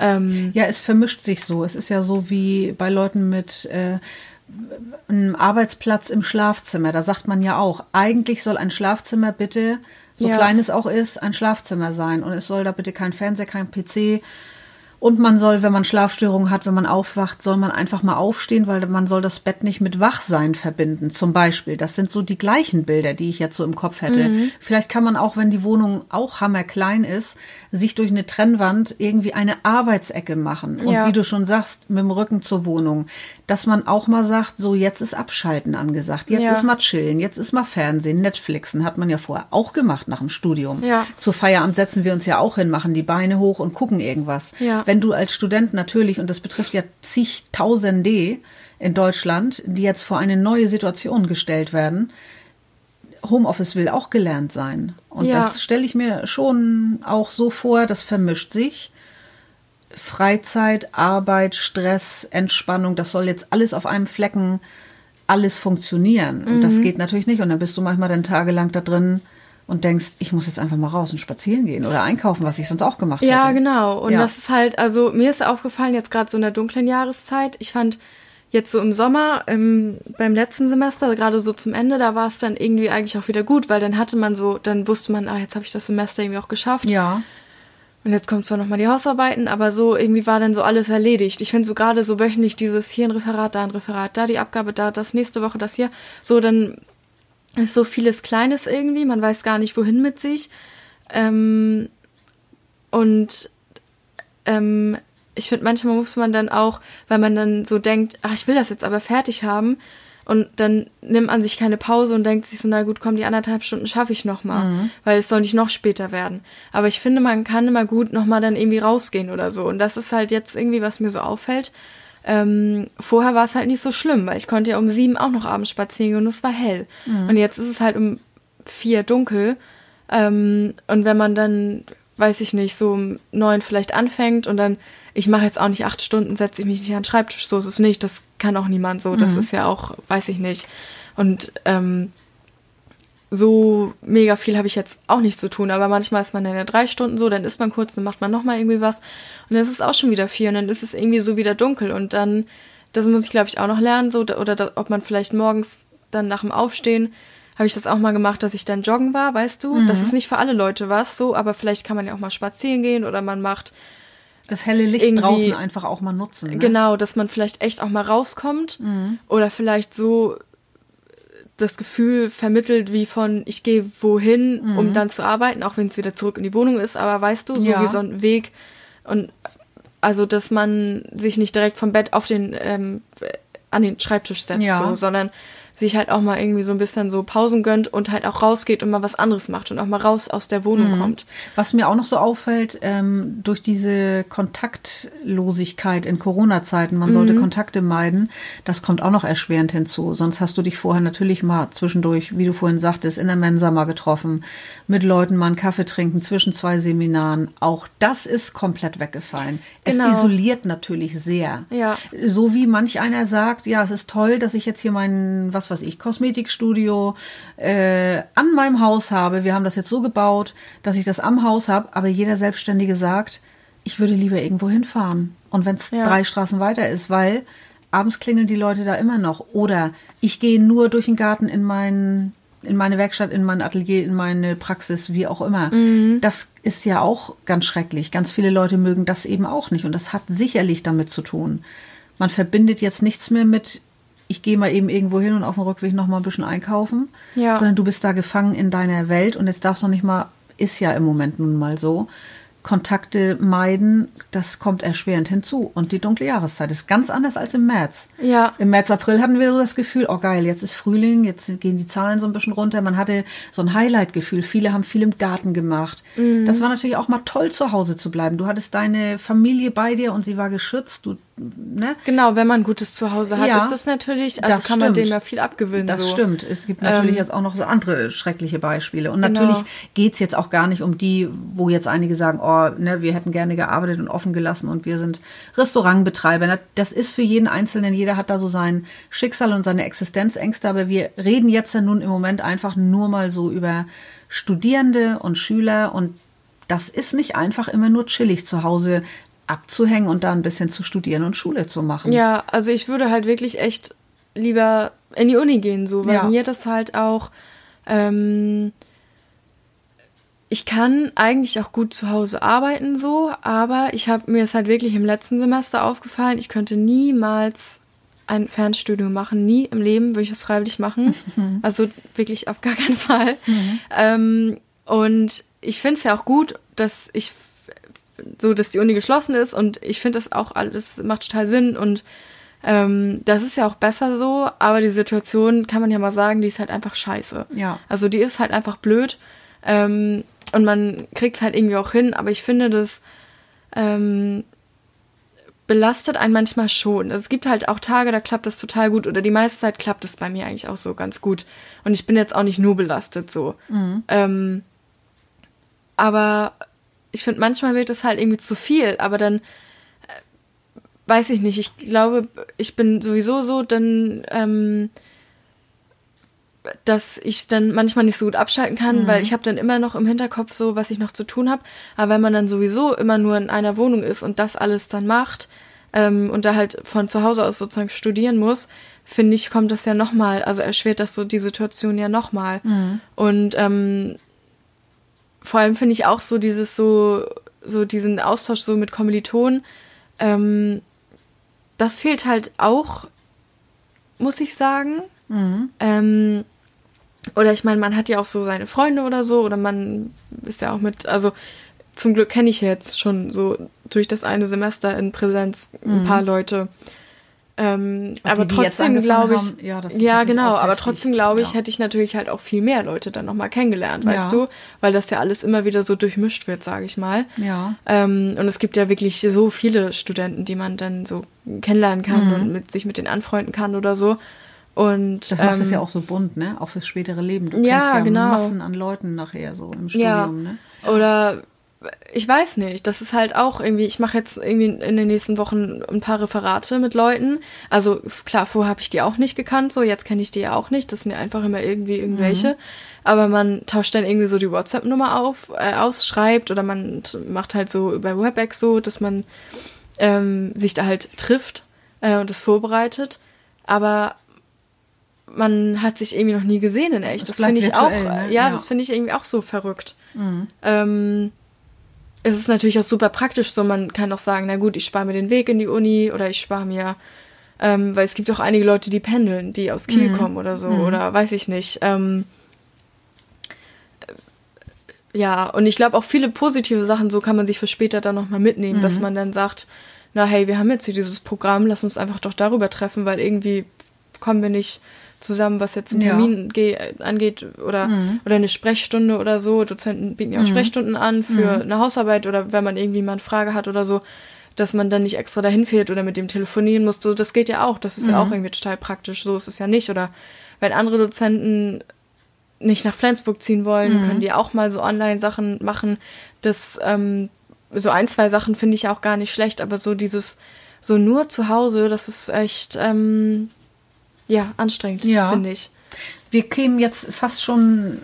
Ähm, Ja, es vermischt sich so. Es ist ja so wie bei Leuten mit äh, einem Arbeitsplatz im Schlafzimmer. Da sagt man ja auch, eigentlich soll ein Schlafzimmer bitte, so Ja. klein es auch ist, ein Schlafzimmer sein. Und es soll da bitte kein Fernseher, kein PC. Und man soll, wenn man Schlafstörungen hat, wenn man aufwacht, soll man einfach mal aufstehen, weil man soll das Bett nicht mit Wachsein verbinden, zum Beispiel. Das sind so die gleichen Bilder, die ich jetzt so im Kopf hätte. Vielleicht kann man auch, wenn die Wohnung auch hammerklein ist, sich durch eine Trennwand irgendwie eine Arbeitsecke machen. Und Ja. wie du schon sagst, mit dem Rücken zur Wohnung. Dass man auch mal sagt, so jetzt ist Abschalten angesagt. Jetzt Ja. ist mal chillen, jetzt ist mal Fernsehen, Netflixen. Hat man ja vorher auch gemacht nach dem Studium. Ja. Zu Feierabend setzen wir uns ja auch hin, machen die Beine hoch und gucken irgendwas. Ja. Wenn du als Student natürlich, und das betrifft ja zigtausende in Deutschland, die jetzt vor eine neue Situation gestellt werden, Homeoffice will auch gelernt sein. Und Ja. das stelle ich mir schon auch so vor, das vermischt sich. Freizeit, Arbeit, Stress, Entspannung, das soll jetzt alles auf einem Flecken alles funktionieren. Und Mhm. das geht natürlich nicht. Und dann bist du manchmal dann tagelang da drin und denkst, ich muss jetzt einfach mal raus und spazieren gehen oder einkaufen, was ich sonst auch gemacht hätte. Ja, genau. Und Ja. das ist halt, also mir ist aufgefallen, jetzt gerade so in der dunklen Jahreszeit, ich fand jetzt so im Sommer, im, beim letzten Semester, gerade so zum Ende, da war es dann irgendwie eigentlich auch wieder gut, weil dann hatte man so, dann wusste man, ah, jetzt habe ich das Semester irgendwie auch geschafft. Ja, Und jetzt kommt zwar nochmal die Hausarbeiten, aber so irgendwie war dann so alles erledigt. Ich finde so gerade so wöchentlich dieses hier ein Referat, da ein Referat, da die Abgabe, da das nächste Woche, das hier. So, dann ist so vieles Kleines irgendwie, man weiß gar nicht, wohin mit sich. Ähm, und ähm, ich finde, manchmal muss man dann auch, weil man dann so denkt, ach, ich will das jetzt aber fertig haben. Und dann nimmt man sich keine Pause und denkt sich so, na gut, komm, die anderthalb Stunden schaffe ich noch mal, weil es soll nicht noch später werden. Aber ich finde, man kann immer gut noch mal dann irgendwie rausgehen oder so. Und das ist halt jetzt irgendwie, was mir so auffällt. Ähm, vorher war es halt nicht so schlimm, weil ich konnte ja um sieben auch noch abends spazieren gehen und es war hell. Und jetzt ist es halt um vier dunkel. Ähm, und wenn man dann, weiß ich nicht, so um neun vielleicht anfängt und dann, ich mache jetzt auch nicht acht Stunden, setze ich mich nicht an den Schreibtisch, so ist es nicht. Das kann auch niemand so. Das ist ja auch, weiß ich nicht. Und ähm, so mega viel habe ich jetzt auch nicht zu tun, aber manchmal ist man dann ja drei Stunden so, dann isst man kurz, dann macht man nochmal irgendwie was und dann ist es auch schon wieder vier und dann ist es irgendwie so wieder dunkel und dann, das muss ich glaube ich auch noch lernen, so, oder da, ob man vielleicht morgens dann nach dem Aufstehen, habe ich das auch mal gemacht, dass ich dann joggen war, weißt du? Das ist nicht für alle Leute was, so, aber vielleicht kann man ja auch mal spazieren gehen oder man macht das helle Licht draußen einfach auch mal nutzen. Ne? Genau, dass man vielleicht echt auch mal rauskommt oder vielleicht so das Gefühl vermittelt wie von ich gehe wohin, um dann zu arbeiten, auch wenn es wieder zurück in die Wohnung ist, aber weißt du, so Ja. wie so ein Weg und also dass man sich nicht direkt vom Bett auf den ähm, an den Schreibtisch setzt, Ja. so, sondern sich halt auch mal irgendwie so ein bisschen so Pausen gönnt und halt auch rausgeht und mal was anderes macht und auch mal raus aus der Wohnung kommt. Was mir auch noch so auffällt, ähm, durch diese Kontaktlosigkeit in Corona-Zeiten, man sollte Kontakte meiden, das kommt auch noch erschwerend hinzu. Sonst hast du dich vorher natürlich mal zwischendurch, wie du vorhin sagtest, in der Mensa mal getroffen, mit Leuten mal einen Kaffee trinken zwischen zwei Seminaren. Auch das ist komplett weggefallen. Genau. Es isoliert natürlich sehr. Ja. So wie manch einer sagt, ja, es ist toll, dass ich jetzt hier mein, was weiß ich, Kosmetikstudio äh, an meinem Haus habe. Wir haben das jetzt so gebaut, dass ich das am Haus habe, aber jeder Selbstständige sagt, ich würde lieber irgendwo hinfahren. Und wenn es Ja. drei Straßen weiter ist, weil abends klingeln die Leute da immer noch. Oder ich gehe nur durch den Garten in mein in meine Werkstatt, in mein Atelier, in meine Praxis, wie auch immer. Das ist ja auch ganz schrecklich. Ganz viele Leute mögen das eben auch nicht. Und das hat sicherlich damit zu tun. Man verbindet jetzt nichts mehr mit, ich gehe mal eben irgendwo hin und auf dem Rückweg noch mal ein bisschen einkaufen, Ja. sondern du bist da gefangen in deiner Welt und jetzt darfst du noch nicht mal, ist ja im Moment nun mal so, Kontakte meiden, das kommt erschwerend hinzu. Und die dunkle Jahreszeit ist ganz anders als im März. Ja. Im März, April hatten wir so das Gefühl, oh geil, jetzt ist Frühling, jetzt gehen die Zahlen so ein bisschen runter. Man hatte so ein Highlight-Gefühl. Viele haben viel im Garten gemacht. Das war natürlich auch mal toll, zu Hause zu bleiben. Du hattest deine Familie bei dir und sie war geschützt. Du, ne? Genau, wenn man ein gutes Zuhause hat, Ja, ist das natürlich, also das kann man dem stimmt. ja viel abgewinnen. Das so. stimmt. Es gibt natürlich Ähm, jetzt auch noch so andere schreckliche Beispiele. Und Genau. natürlich geht's jetzt auch gar nicht um die, wo jetzt einige sagen, oh, ne, wir hätten gerne gearbeitet und offen gelassen und wir sind Restaurantbetreiber. Das ist für jeden Einzelnen, jeder hat da so sein Schicksal und seine Existenzängste. Aber wir reden jetzt ja nun im Moment einfach nur mal so über Studierende und Schüler. Und das ist nicht einfach immer nur chillig zu Hause abzuhängen und da ein bisschen zu studieren und Schule zu machen. Ja, also ich würde halt wirklich echt lieber in die Uni gehen, so, weil Ja. mir das halt auch, ähm, ich kann eigentlich auch gut zu Hause arbeiten, so, aber ich habe mir ist halt wirklich im letzten Semester aufgefallen, ich könnte niemals ein Fernstudium machen, nie im Leben würde ich das freiwillig machen. Also wirklich auf gar keinen Fall. Ähm, und ich finde es ja auch gut, dass ich so, dass die Uni geschlossen ist und ich finde das auch alles macht total Sinn und ähm, das ist ja auch besser so, aber die Situation kann man ja mal sagen, die ist halt einfach scheiße. Ja. Also die ist halt einfach blöd ähm, und man kriegt es halt irgendwie auch hin, aber ich finde das, ähm, belastet einen manchmal schon. Also es gibt halt auch Tage, da klappt das total gut oder die meiste Zeit klappt es bei mir eigentlich auch so ganz gut. Und ich bin jetzt auch nicht nur belastet so. Mhm. Ähm, aber ich finde, manchmal wird es halt irgendwie zu viel, aber dann äh, weiß ich nicht. Ich glaube, ich bin sowieso so, dann ähm, dass ich dann manchmal nicht so gut abschalten kann, mhm. weil ich habe dann immer noch im Hinterkopf so, was ich noch zu tun habe. Aber wenn man dann sowieso immer nur in einer Wohnung ist und das alles dann macht ähm, und da halt von zu Hause aus sozusagen studieren muss, finde ich, kommt das ja nochmal, also erschwert das so die Situation ja nochmal. Mhm. Und ähm, vor allem finde ich auch so dieses so, so diesen Austausch so mit Kommilitonen, ähm, das fehlt halt auch, muss ich sagen. Mhm. Ähm, oder ich meine, man hat ja auch so seine Freunde oder so, oder man ist ja auch mit, also zum Glück kenne ich jetzt schon so durch das eine Semester in Präsenz ein mhm. paar Leute. Ähm, aber trotzdem glaube ich, haben, ja, ja genau, aber trotzdem glaube ich, ja. hätte ich natürlich halt auch viel mehr Leute dann nochmal kennengelernt, weißt ja. du, weil das ja alles immer wieder so durchmischt wird, sage ich mal. Ja. Ähm, und es gibt ja wirklich so viele Studenten, die man dann so kennenlernen kann mhm. und mit sich mit denen anfreunden kann oder so. Und, das macht ähm, es ja auch so bunt, ne? Auch fürs spätere Leben. Du ja, kennst ja genau. Massen an Leuten nachher so im Studium, ne? Oder ich weiß nicht, das ist halt auch irgendwie, ich mache jetzt irgendwie in den nächsten Wochen ein paar Referate mit Leuten. Also klar, vorher habe ich die auch nicht gekannt, so jetzt kenne ich die ja auch nicht. Das sind ja einfach immer irgendwie irgendwelche. Mhm. Aber man tauscht dann irgendwie so die WhatsApp-Nummer auf, äh, ausschreibt oder man macht halt so über WebEx so, dass man ähm, sich da halt trifft äh, und das vorbereitet. Aber man hat sich irgendwie noch nie gesehen in echt. Das, das finde ich auch, ne? ja, ja, das finde ich irgendwie auch so verrückt. Mhm. Ähm, es ist natürlich auch super praktisch so, man kann auch sagen, na gut, ich spare mir den Weg in die Uni oder ich spare mir, ähm, weil es gibt auch einige Leute, die pendeln, die aus Kiel mhm. kommen oder so mhm. oder weiß ich nicht. Ähm, ja, und ich glaube auch viele positive Sachen, so kann man sich für später dann nochmal mitnehmen, dass mhm. man dann sagt, na hey, wir haben jetzt hier dieses Programm, lass uns einfach doch darüber treffen, weil irgendwie kommen wir nicht zusammen, was jetzt einen Termin ja. angeht oder, mhm. oder eine Sprechstunde oder so. Dozenten bieten ja auch mhm. Sprechstunden an für mhm. eine Hausarbeit oder wenn man irgendwie mal eine Frage hat oder so, dass man dann nicht extra dahin fährt oder mit dem telefonieren muss. So, das geht ja auch. Das ist ja auch mhm. irgendwie total praktisch. So ist es ja nicht. Oder wenn andere Dozenten nicht nach Flensburg ziehen wollen, mhm. können die auch mal so Online-Sachen machen. Das, ähm, so ein, zwei Sachen finde ich auch gar nicht schlecht, aber so dieses, so nur zu Hause, das ist echt, ähm, ja, anstrengend, ja. finde ich. Wir kämen jetzt fast schon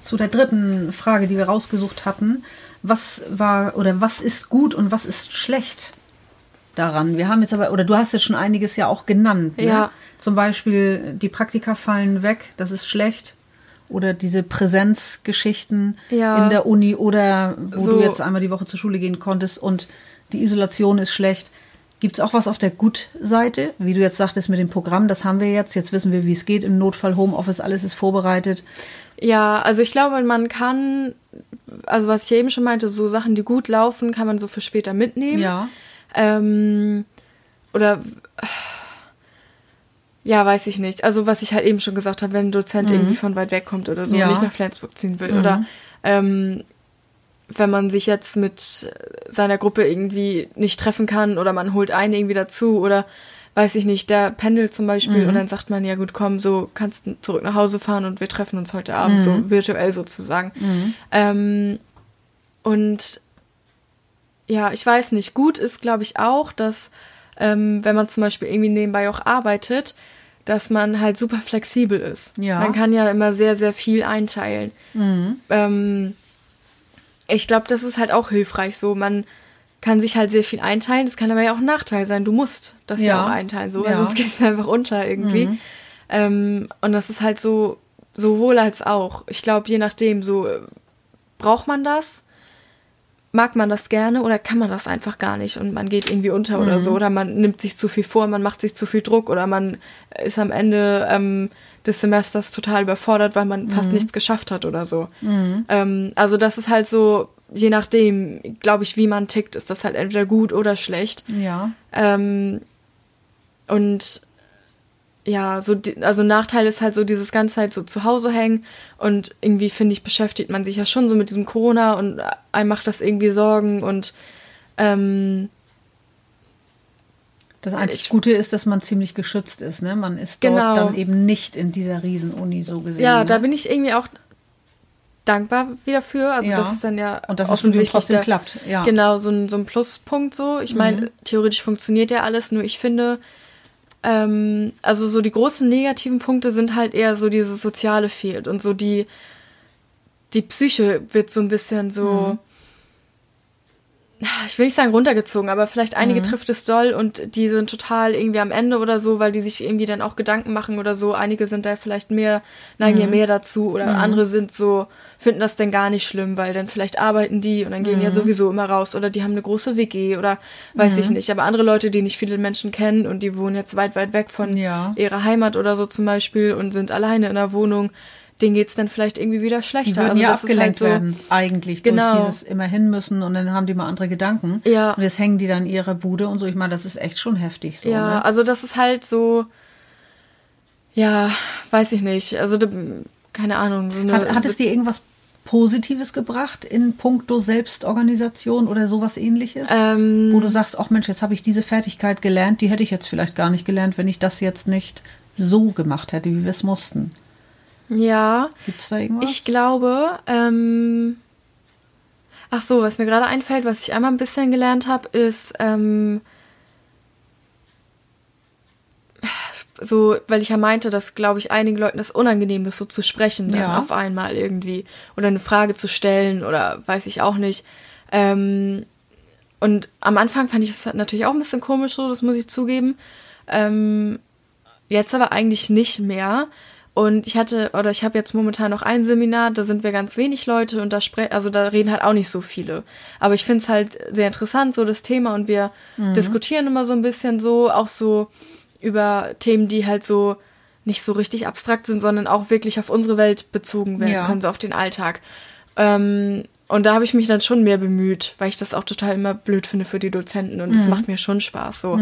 zu der dritten Frage, die wir rausgesucht hatten. Was war oder was ist gut und was ist schlecht daran? Wir haben jetzt aber, oder du hast jetzt schon einiges ja auch genannt. Ne? Ja. Zum Beispiel, die Praktika fallen weg, das ist schlecht. Oder diese Präsenzgeschichten ja. in der Uni oder wo so. du jetzt einmal die Woche zur Schule gehen konntest und die Isolation ist schlecht. Gibt es auch was auf der Gut-Seite? Wie du jetzt sagtest mit dem Programm, das haben wir jetzt. Jetzt wissen wir, wie es geht im Notfall, Homeoffice, alles ist vorbereitet. Ja, also ich glaube, man kann, also was ich eben schon meinte, so Sachen, die gut laufen, kann man so für später mitnehmen. Ja. Ähm, oder ja, weiß ich nicht. Also was ich halt eben schon gesagt habe, wenn ein Dozent mhm. irgendwie von weit weg kommt oder so, ja. nicht nach Flensburg ziehen will. Mhm. Oder ähm, wenn man sich jetzt mit seiner Gruppe irgendwie nicht treffen kann oder man holt einen irgendwie dazu oder weiß ich nicht, der pendelt zum Beispiel mhm. und dann sagt man, ja gut, komm, so kannst du zurück nach Hause fahren und wir treffen uns heute Abend, mhm. so virtuell sozusagen. Mhm. Ähm, und ja, ich weiß nicht, gut ist, glaube ich, auch, dass ähm, wenn man zum Beispiel irgendwie nebenbei auch arbeitet, dass man halt super flexibel ist. Ja. Man kann ja immer sehr, sehr viel einteilen. Mhm. Ähm, ich glaube, das ist halt auch hilfreich so. Man kann sich halt sehr viel einteilen. Das kann aber ja auch ein Nachteil sein. Du musst das ja, ja auch einteilen, so, ja. sonst gehst du einfach unter irgendwie. Mhm. Ähm, und das ist halt so, sowohl als auch. Ich glaube, je nachdem, so, braucht man das? Mag man das gerne oder kann man das einfach gar nicht und man geht irgendwie unter mhm. oder so oder man nimmt sich zu viel vor, man macht sich zu viel Druck oder man ist am Ende ähm, des Semesters total überfordert, weil man mhm. fast nichts geschafft hat oder so. Mhm. Ähm, also das ist halt so, je nachdem, glaube ich, wie man tickt, ist das halt entweder gut oder schlecht. Ja. Ähm, und ja, so, also Nachteil ist halt so dieses ganze Zeit so zu Hause hängen und irgendwie finde ich beschäftigt man sich ja schon so mit diesem Corona und einem macht das irgendwie Sorgen und ähm, Das einzig Gute ist, dass man ziemlich geschützt ist. Ne? Man ist dort Genau. dann eben nicht in dieser Riesenuni so gesehen. Ja, ne? da bin ich irgendwie auch dankbar wieder für. Also Ja. das ist dann ja Und dass das Studium offensichtlich trotzdem der- klappt, ja. Mhm. Genau, so ein, so ein Pluspunkt so. Ich meine, theoretisch funktioniert ja alles, nur ich finde, ähm, also so die großen negativen Punkte sind halt eher so dieses Soziale fehlt und so die, die Psyche wird so ein bisschen so, ich will nicht sagen runtergezogen, aber vielleicht einige trifft es doll und die sind total irgendwie am Ende oder so, weil die sich irgendwie dann auch Gedanken machen oder so. Einige sind da vielleicht mehr, neigen ja mehr dazu oder andere sind so, finden das denn gar nicht schlimm, weil dann vielleicht arbeiten die und dann gehen ja sowieso immer raus oder die haben eine große WG oder weiß ich nicht. Aber andere Leute, die nicht viele Menschen kennen und die wohnen jetzt weit, weit weg von Ja. ihrer Heimat oder so zum Beispiel und sind alleine in der Wohnung, denen geht's dann vielleicht irgendwie wieder Die schlechter. würden also ja halt abgelenkt so, werden, eigentlich, Genau. durch dieses immer hin müssen und dann haben die mal andere Gedanken. Ja. Und jetzt hängen die dann in ihrer Bude und so. Ich meine, das ist echt schon heftig so. Ja, ne? also das ist halt so, ja, weiß ich nicht. Also keine Ahnung. So Hat, hat es dir irgendwas Positives gebracht in puncto Selbstorganisation oder sowas ähnliches? Ähm, wo du sagst, ach Mensch, jetzt habe ich diese Fertigkeit gelernt, die hätte ich jetzt vielleicht gar nicht gelernt, wenn ich das jetzt nicht so gemacht hätte, wie wir es mussten. Ja, Gibt es da irgendwas? ich glaube, ähm, ach so, was mir gerade einfällt, was ich einmal ein bisschen gelernt habe, ist, ähm, so, weil ich ja meinte, dass, glaube ich, einigen Leuten es unangenehm ist, so zu sprechen Ja. auf einmal irgendwie oder eine Frage zu stellen oder weiß ich auch nicht. Ähm, und am Anfang fand ich es natürlich auch ein bisschen komisch, so, das muss ich zugeben. Ähm, jetzt aber eigentlich nicht mehr. Und ich hatte, oder ich habe jetzt momentan noch ein Seminar, da sind wir ganz wenig Leute und da spre also da reden halt auch nicht so viele. Aber ich finde es halt sehr interessant, so das Thema, und wir diskutieren immer so ein bisschen so, auch so über Themen, die halt so nicht so richtig abstrakt sind, sondern auch wirklich auf unsere Welt bezogen werden Ja. können, so auf den Alltag. Ähm, und da habe ich mich dann schon mehr bemüht, weil ich das auch total immer blöd finde für die Dozenten und es macht mir schon Spaß, so,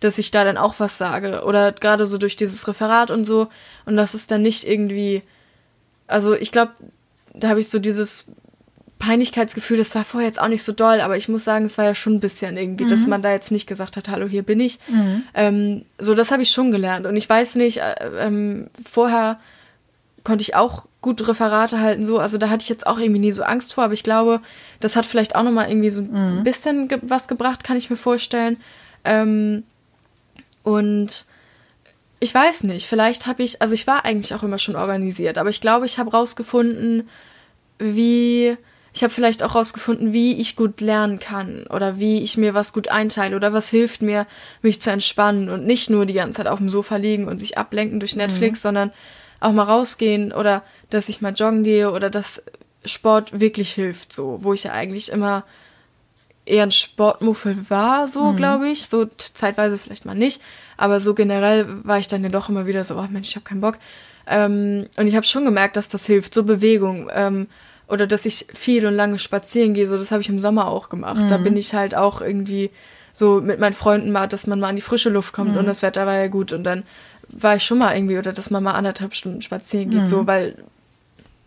dass ich da dann auch was sage. Oder gerade so durch dieses Referat und so. Und das ist dann nicht irgendwie, also ich glaube, da habe ich so dieses Peinlichkeitsgefühl, das war vorher jetzt auch nicht so doll, aber ich muss sagen, es war ja schon ein bisschen irgendwie, dass man da jetzt nicht gesagt hat, hallo, hier bin ich. Ähm, so, das habe ich schon gelernt. Und ich weiß nicht, äh, ähm, vorher konnte ich auch gut Referate halten, so. Also da hatte ich jetzt auch irgendwie nie so Angst vor, aber ich glaube, das hat vielleicht auch nochmal irgendwie so ein bisschen ge was gebracht, kann ich mir vorstellen. Ähm, und ich weiß nicht, vielleicht habe ich, also ich war eigentlich auch immer schon organisiert, aber ich glaube, ich habe rausgefunden, wie, ich habe vielleicht auch rausgefunden, wie ich gut lernen kann oder wie ich mir was gut einteile oder was hilft mir, mich zu entspannen und nicht nur die ganze Zeit auf dem Sofa liegen und sich ablenken durch Netflix, sondern auch mal rausgehen oder dass ich mal joggen gehe oder dass Sport wirklich hilft, so, wo ich ja eigentlich immer eher ein Sportmuffel war, so glaube ich. So zeitweise vielleicht mal nicht. Aber so generell war ich dann ja doch immer wieder so, oh Mensch, ich habe keinen Bock. Ähm, und ich habe schon gemerkt, dass das hilft, so Bewegung. Ähm, oder dass ich viel und lange spazieren gehe, so das habe ich im Sommer auch gemacht. Da bin ich halt auch irgendwie so mit meinen Freunden mal, dass man mal in die frische Luft kommt und das Wetter war ja gut. Und dann war ich schon mal irgendwie, oder dass man mal anderthalb Stunden spazieren geht, so, weil,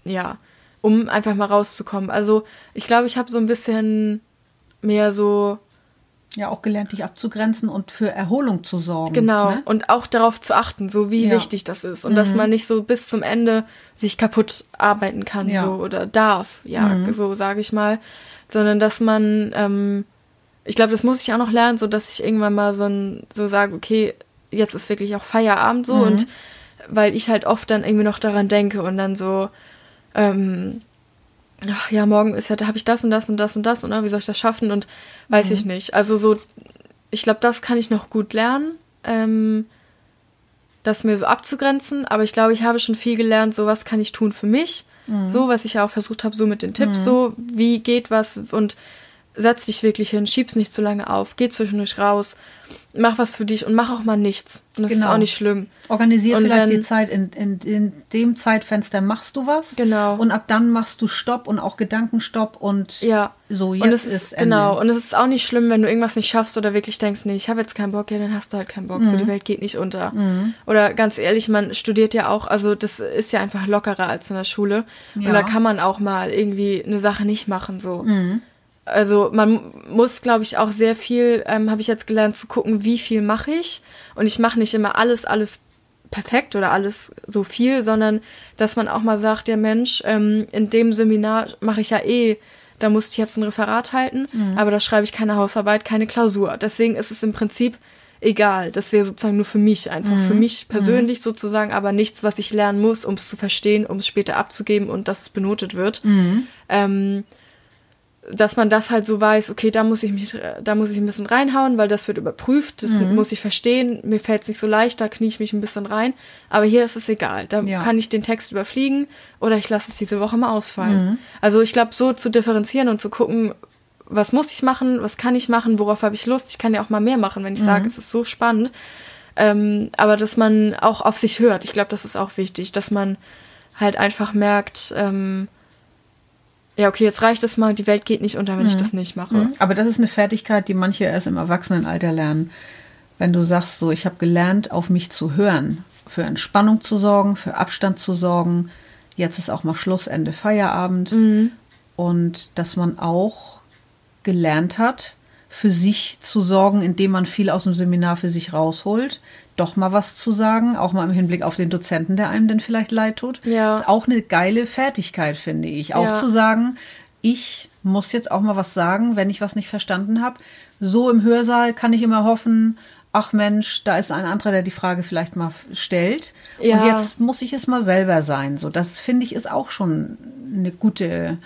ja, um einfach mal rauszukommen. Also ich glaube, ich habe so ein bisschen mehr so, ja, auch gelernt, dich abzugrenzen und für Erholung zu sorgen. genau, Ne? und auch darauf zu achten, so wie Ja. Mhm. wichtig das ist. Und dass man nicht so bis zum Ende sich kaputt arbeiten kann, Ja. Mhm. so oder darf, ja, so sage ich mal. Sondern dass man, ähm, ich glaube, das muss ich auch noch lernen, so dass ich irgendwann mal so, ein, so sage, okay, jetzt ist wirklich auch Feierabend so Mhm. und weil ich halt oft dann irgendwie noch daran denke und dann so, ähm, ach ja, morgen ist ja, da habe ich das und das und das und das und ah, wie soll ich das schaffen und weiß Mhm. ich nicht. Also so, ich glaube, das kann ich noch gut lernen, ähm, das mir so abzugrenzen, aber ich glaube, ich habe schon viel gelernt, so was kann ich tun für mich, Mhm. so, was ich ja auch versucht habe, so mit den Tipps, so, wie geht was und setz dich wirklich hin, schieb's nicht zu lange auf, geh zwischendurch raus, mach was für dich und mach auch mal nichts. Und das ist Genau. auch nicht schlimm. Organisier Und vielleicht wenn- die Zeit, in, in, in dem Zeitfenster machst du was. Genau. Und ab dann machst du Stopp und auch Gedankenstopp und Ja. so, jetzt und es ist, ist, Ende. genau. Und es ist auch nicht schlimm, wenn du irgendwas nicht schaffst oder wirklich denkst, nee, ich habe jetzt keinen Bock, ja, dann hast du halt keinen Bock. So, die Mhm. Welt geht nicht unter. Oder ganz ehrlich, man studiert ja auch, also das ist ja einfach lockerer als in der Schule. Ja. Und da kann man auch mal irgendwie eine Sache nicht machen, so. Mhm. Also man muss, glaube ich, auch sehr viel, ähm, habe ich jetzt gelernt, zu gucken, wie viel mache ich. Und ich mache nicht immer alles, alles perfekt oder alles so viel, sondern dass man auch mal sagt, der Mensch, ähm, in dem Seminar mache ich ja eh, da musste ich jetzt ein Referat halten, mhm. aber da schreibe ich keine Hausarbeit, keine Klausur. Deswegen ist es im Prinzip egal. Das wäre sozusagen nur für mich, einfach mhm. für mich persönlich mhm. sozusagen, aber nichts, was ich lernen muss, um es zu verstehen, um es später abzugeben und dass es benotet wird. Mhm. Ähm, dass man das halt so weiß, okay, da muss ich mich, da muss ich ein bisschen reinhauen, weil das wird überprüft, das mhm. muss ich verstehen, mir fällt es nicht so leicht, da knie ich mich ein bisschen rein, aber hier ist es egal, da ja. kann ich den Text überfliegen oder ich lasse es diese Woche mal ausfallen. Mhm. Also ich glaube, so zu differenzieren und zu gucken, was muss ich machen, was kann ich machen, worauf habe ich Lust, ich kann ja auch mal mehr machen, wenn ich mhm. sage, es ist so spannend, ähm, aber dass man auch auf sich hört, ich glaube, das ist auch wichtig, dass man halt einfach merkt, ähm, ja, okay, jetzt reicht es mal, die Welt geht nicht unter, wenn mhm. ich das nicht mache. Mhm. Aber das ist eine Fertigkeit, die manche erst im Erwachsenenalter lernen. Wenn du sagst, so, ich habe gelernt, auf mich zu hören, für Entspannung zu sorgen, für Abstand zu sorgen, jetzt ist auch mal Schluss, Ende Feierabend. Mhm. Und dass man auch gelernt hat, für sich zu sorgen, indem man viel aus dem Seminar für sich rausholt, doch mal was zu sagen, auch mal im Hinblick auf den Dozenten, der einem denn vielleicht leid tut. Ja. Ist auch eine geile Fertigkeit, finde ich. Auch ja. zu sagen, ich muss jetzt auch mal was sagen, wenn ich was nicht verstanden habe. So im Hörsaal kann ich immer hoffen, ach Mensch, da ist ein anderer, der die Frage vielleicht mal stellt. Ja. Und jetzt muss ich es mal selber sein. So, das finde ich ist auch schon eine gute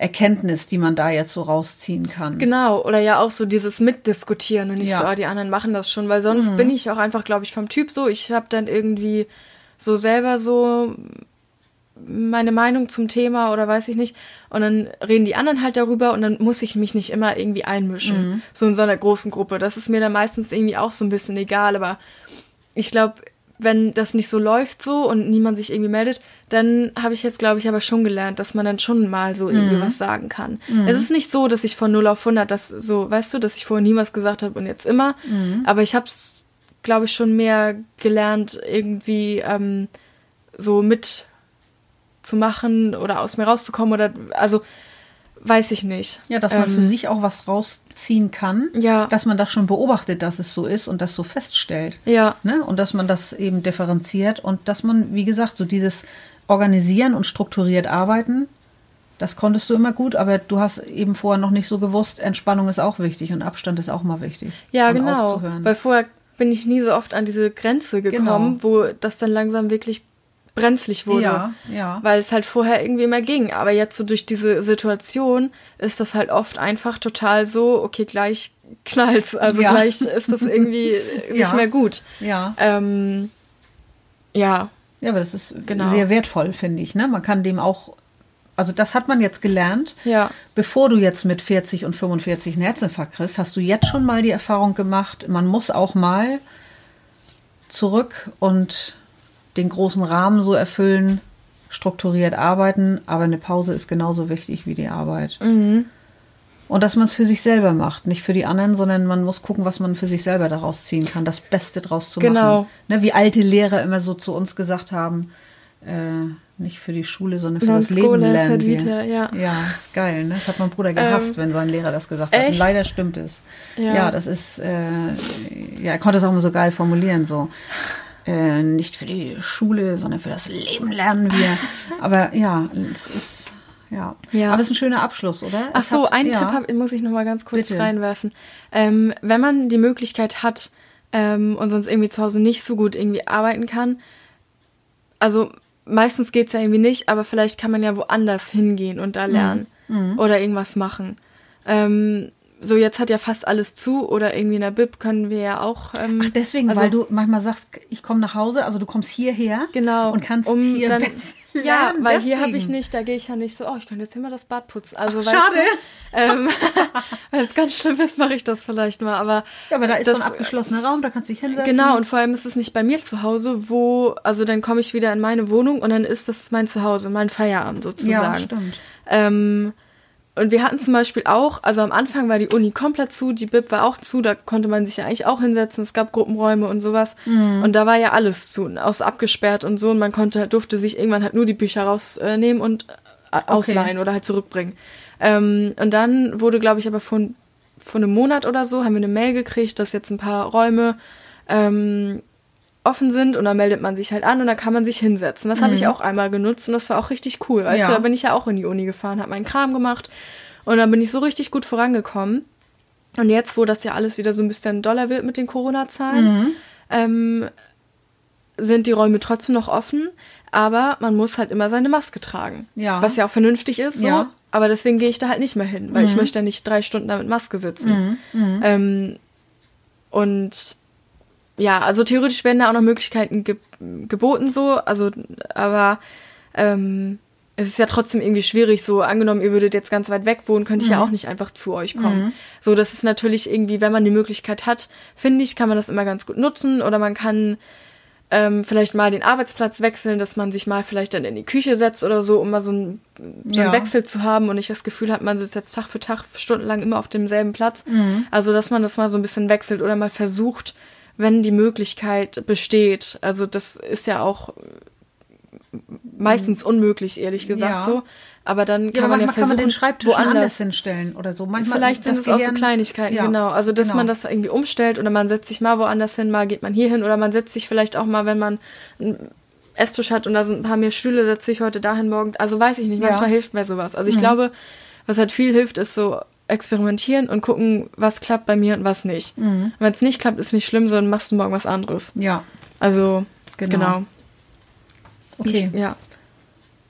Erkenntnis, die man da jetzt so rausziehen kann. Genau, oder ja auch so dieses Mitdiskutieren und nicht ja. so, oh, die anderen machen das schon, weil sonst mhm. bin ich auch einfach, glaube ich, vom Typ so, ich habe dann irgendwie so selber so meine Meinung zum Thema oder weiß ich nicht. Und dann reden die anderen halt darüber und dann muss ich mich nicht immer irgendwie einmischen. Mhm. So in so einer großen Gruppe. Das ist mir dann meistens irgendwie auch so ein bisschen egal, aber ich glaube, wenn das nicht so läuft so und niemand sich irgendwie meldet, dann habe ich jetzt, glaube ich, aber schon gelernt, dass man dann schon mal so irgendwie mhm. was sagen kann. Mhm. Es ist nicht so, dass ich von 0 auf 100 das so, weißt du, dass ich vorher nie was gesagt habe und jetzt immer. Mhm. Aber ich habe es, glaube ich, schon mehr gelernt, irgendwie ähm, so mit zu machen oder aus mir rauszukommen oder, also, weiß ich nicht. Ja, dass man ähm, für sich auch was rausziehen kann. Ja. Dass man das schon beobachtet, dass es so ist und das so feststellt. Ja. Ne? Und dass man das eben differenziert und dass man, wie gesagt, so dieses Organisieren und strukturiert arbeiten, das konntest du immer gut, aber du hast eben vorher noch nicht so gewusst, Entspannung ist auch wichtig und Abstand ist auch mal wichtig. Ja, genau. Weil vorher bin ich nie so oft an diese Grenze gekommen, genau. wo das dann langsam wirklich brenzlig wurde. Ja, ja. Weil es halt vorher irgendwie immer ging. Aber jetzt so durch diese Situation ist das halt oft einfach total so, okay, gleich knallt's. Also ja. gleich ist das irgendwie nicht ja. mehr gut. Ja. Ähm, ja. Ja, aber das ist genau. sehr wertvoll, finde ich. Ne? Man kann dem auch, also das hat man jetzt gelernt. Ja. Bevor du jetzt mit 40 und 45 einen Herzinfarkt kriegst, hast du jetzt schon mal die Erfahrung gemacht, man muss auch mal zurück und den großen Rahmen so erfüllen, strukturiert arbeiten, aber eine Pause ist genauso wichtig wie die Arbeit. Mhm. Und dass man es für sich selber macht, nicht für die anderen, sondern man muss gucken, was man für sich selber daraus ziehen kann, das Beste daraus zu genau. machen. Ne, wie alte Lehrer immer so zu uns gesagt haben, äh, nicht für die Schule, sondern für non das Leben lernen wir. Vita, ja. ja, ist geil. Ne? Das hat mein Bruder gehasst, ähm, wenn sein Lehrer das gesagt hat. Und leider stimmt es. Ja. ja, das ist, äh, ja, er konnte es auch immer so geil formulieren, so. Äh, nicht für die Schule, sondern für das Leben lernen wir. Aber ja, es ist. Ja. ja. Aber es ist ein schöner Abschluss, oder? Ach so, hat, einen ja. Tipp hab, muss ich noch mal ganz kurz Bitte. reinwerfen. Ähm, wenn man die Möglichkeit hat ähm, und sonst irgendwie zu Hause nicht so gut irgendwie arbeiten kann, also meistens geht es ja irgendwie nicht, aber vielleicht kann man ja woanders hingehen und da mhm. lernen mhm. oder irgendwas machen. Ähm, so jetzt hat ja fast alles zu oder irgendwie in der Bib können wir ja auch. Ähm, Ach, deswegen, also, weil du manchmal sagst, ich komme nach Hause, also du kommst hierher genau, und kannst um hier dann, lernen. Ja, weil deswegen. hier habe ich nicht, da gehe ich ja nicht so, oh, ich könnte jetzt hier mal das Bad putzen. Also, Ach, schade. Ähm, wenn es ganz schlimm ist, mache ich das vielleicht mal. Aber ja, aber da ist das, so ein abgeschlossener Raum, da kannst du dich hinsetzen. Genau, und vor allem ist es nicht bei mir zu Hause, wo, also dann komme ich wieder in meine Wohnung und dann ist das mein Zuhause, mein Feierabend sozusagen. Ja, stimmt. Ähm, und wir hatten zum Beispiel auch, also am Anfang war die Uni komplett zu, die Bib war auch zu, da konnte man sich ja eigentlich auch hinsetzen, es gab Gruppenräume und sowas. Mhm. Und da war ja alles zu, aus abgesperrt und so. Und man konnte, durfte sich irgendwann halt nur die Bücher rausnehmen und äh, ausleihen okay. oder halt zurückbringen. Ähm, und dann wurde, glaube ich, aber von, von einem Monat oder so, haben wir eine Mail gekriegt, dass jetzt ein paar Räume ähm, offen sind und dann meldet man sich halt an und dann kann man sich hinsetzen. Das mhm. habe ich auch einmal genutzt und das war auch richtig cool. Weißt ja. du, da bin ich ja auch in die Uni gefahren, habe meinen Kram gemacht und dann bin ich so richtig gut vorangekommen. Und jetzt, wo das ja alles wieder so ein bisschen doller wird mit den Corona-Zahlen, mhm. ähm, sind die Räume trotzdem noch offen, aber man muss halt immer seine Maske tragen. Ja. Was ja auch vernünftig ist, so. Ja. Aber deswegen gehe ich da halt nicht mehr hin, weil mhm. ich möchte ja nicht drei Stunden da mit Maske sitzen. Mhm. mhm. Ähm, und ja, also theoretisch werden da auch noch Möglichkeiten ge geboten, so, also, aber ähm, es ist ja trotzdem irgendwie schwierig, so angenommen, ihr würdet jetzt ganz weit weg wohnen, könnte ich mhm. ja auch nicht einfach zu euch kommen. Mhm. So, das ist natürlich irgendwie, wenn man die Möglichkeit hat, finde ich, kann man das immer ganz gut nutzen oder man kann ähm, vielleicht mal den Arbeitsplatz wechseln, dass man sich mal vielleicht dann in die Küche setzt oder so, um mal so, ein, so einen Wechsel zu haben und nicht das Gefühl hat, man sitzt jetzt Tag für Tag stundenlang immer auf demselben Platz. Mhm. Also, dass man das mal so ein bisschen wechselt oder mal versucht, wenn die Möglichkeit besteht. Also, das ist ja auch meistens unmöglich, ehrlich gesagt ja. so. Aber dann kann ja, man ja versuchen, kann man den Schreibtisch woanders anders hinstellen oder so. Manchmal Vielleicht sind es auch so Kleinigkeiten, ja, genau. Also dass genau. man das irgendwie umstellt oder man setzt sich mal woanders hin, mal geht man hier hin oder man setzt sich vielleicht auch mal, wenn man einen Esstisch hat und da sind ein paar mehr Stühle, setze sich heute dahin morgen. Also weiß ich nicht, manchmal hilft mir sowas. Also ich mhm. glaube, was halt viel hilft, ist so experimentieren und gucken, was klappt bei mir und was nicht. Mhm. Wenn es nicht klappt, ist nicht schlimm, sondern machst du morgen was anderes. Ja. Also, genau. genau. Okay. Ich, ja.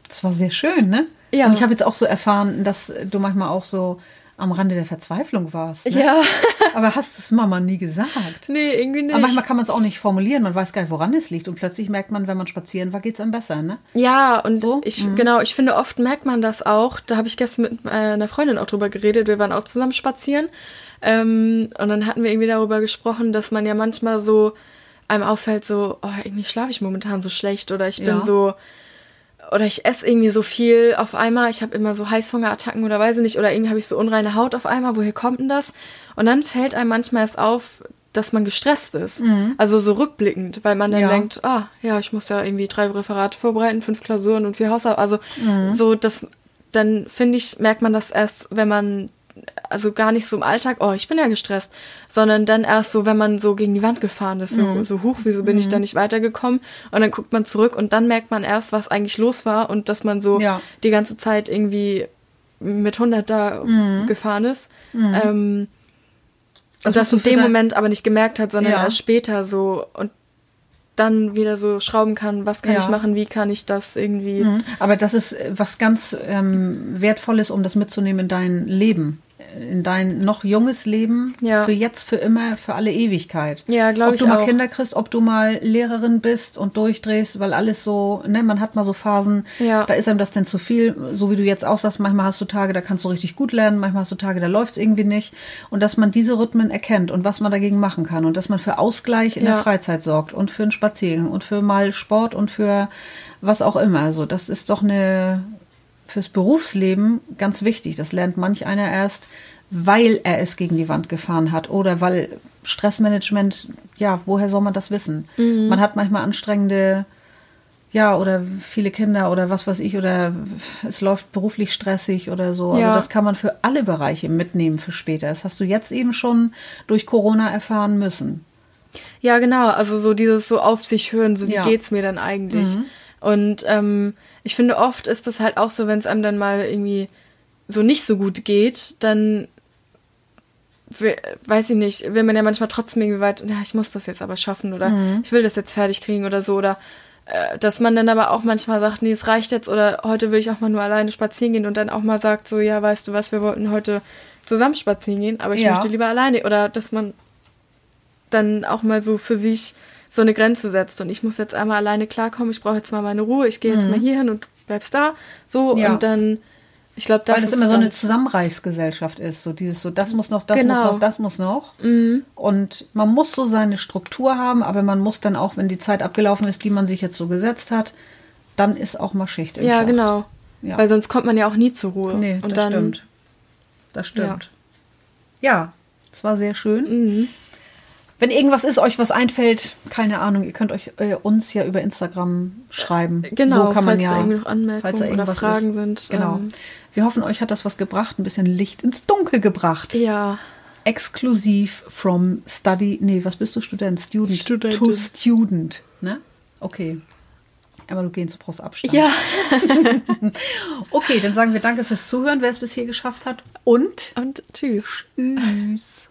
Das war sehr schön, ne? Ja. Und ich habe jetzt auch so erfahren, dass du manchmal auch so am Rande der Verzweiflung warst. Ne? Ja. Aber hast du es Mama nie gesagt? Nee, irgendwie nicht. Aber manchmal kann man es auch nicht formulieren. Man weiß gar nicht, woran es liegt. Und plötzlich merkt man, wenn man spazieren war, geht es einem besser, ne? Ja, und so? ich, mhm. genau, ich finde, oft merkt man das auch. Da habe ich gestern mit äh, einer Freundin auch drüber geredet. Wir waren auch zusammen spazieren. Ähm, und dann hatten wir irgendwie darüber gesprochen, dass man ja manchmal so einem auffällt, so, oh, irgendwie schlafe ich momentan so schlecht oder ich bin ja. so oder ich esse irgendwie so viel auf einmal, ich habe immer so Heißhungerattacken oder weiß ich nicht, oder irgendwie habe ich so unreine Haut auf einmal, woher kommt denn das? Und dann fällt einem manchmal es auf, dass man gestresst ist. Mhm. Also so rückblickend, weil man dann ja. denkt, ah, ja, ich muss ja irgendwie drei Referate vorbereiten, fünf Klausuren und vier Hausarbeiten. Also mhm. so, das, dann finde ich, merkt man das erst, wenn man also gar nicht so im Alltag, oh, ich bin ja gestresst, sondern dann erst so, wenn man so gegen die Wand gefahren ist, so, mhm. so hoch, wieso bin mhm. ich da nicht weitergekommen? Und dann guckt man zurück und dann merkt man erst, was eigentlich los war und dass man so ja. die ganze Zeit irgendwie mit 100 da mhm. gefahren ist. Mhm. Ähm, und das in dem Moment aber nicht gemerkt hat, sondern ja. erst später so. Und dann wieder so schrauben kann, was kann ja. ich machen, wie kann ich das irgendwie. Mhm. Aber das ist äh, was ganz ähm, Wertvolles, um das mitzunehmen in dein Leben in dein noch junges Leben ja. für jetzt, für immer, für alle Ewigkeit. Ja, glaube ich Ob du mal Kinder kriegst, ob du mal Lehrerin bist und durchdrehst, weil alles so, ne, man hat mal so Phasen, ja. da ist einem das denn zu viel, so wie du jetzt auch sagst, manchmal hast du Tage, da kannst du richtig gut lernen, manchmal hast du Tage, da läuft es irgendwie nicht. Und dass man diese Rhythmen erkennt und was man dagegen machen kann und dass man für Ausgleich in ja. der Freizeit sorgt und für einen Spaziergang und für mal Sport und für was auch immer. Also das ist doch eine, fürs Berufsleben ganz wichtig. Das lernt manch einer erst, weil er es gegen die Wand gefahren hat oder weil Stressmanagement, ja, woher soll man das wissen? Mhm. Man hat manchmal anstrengende, ja, oder viele Kinder oder was weiß ich, oder es läuft beruflich stressig oder so. Also ja. Also das kann man für alle Bereiche mitnehmen für später. Das hast du jetzt eben schon durch Corona erfahren müssen. Ja, genau. Also so dieses so auf sich hören, so wie ja. geht's mir dann eigentlich? Mhm. Und ähm, ich finde, oft ist das halt auch so, wenn es einem dann mal irgendwie so nicht so gut geht, dann weiß ich nicht, will man ja manchmal trotzdem irgendwie weit, ja, ich muss das jetzt aber schaffen oder mhm. ich will das jetzt fertig kriegen oder so oder äh, dass man dann aber auch manchmal sagt, nee, es reicht jetzt oder heute will ich auch mal nur alleine spazieren gehen und dann auch mal sagt so, ja, weißt du was, wir wollten heute zusammen spazieren gehen, aber ich ja. möchte lieber alleine oder dass man dann auch mal so für sich so eine Grenze setzt und ich muss jetzt einmal alleine klarkommen, ich brauche jetzt mal meine Ruhe, ich gehe jetzt mhm. mal hier hin und du bleibst da, so ja. und dann ich glaube, das weil es immer so eine Zusammenreichsgesellschaft ist, so dieses so das muss noch, das genau. muss noch, das muss noch mhm. und man muss so seine Struktur haben, aber man muss dann auch, wenn die Zeit abgelaufen ist, die man sich jetzt so gesetzt hat, dann ist auch mal Schicht im Ja, Schacht. genau. Ja. Weil sonst kommt man ja auch nie zur Ruhe. Nee, und das dann, stimmt. Das stimmt. Ja, es war sehr schön. Mhm. Wenn irgendwas ist, euch was einfällt, keine Ahnung, ihr könnt euch äh, uns ja über Instagram schreiben. Genau, so kann man falls ja, da irgendwie noch Anmerkungen falls da oder Fragen ist. sind, Genau. ähm, Wir hoffen, euch hat das was gebracht, ein bisschen Licht ins Dunkel gebracht. Ja, Exklusiv from study, nee, was bist du, Student? Student. Studentin. To student, ne? Okay. Aber du gehst, du brauchst Abstand. ja. Okay, dann sagen wir danke fürs Zuhören, wer es bis hier geschafft hat. Und Und tschüss. tschüss.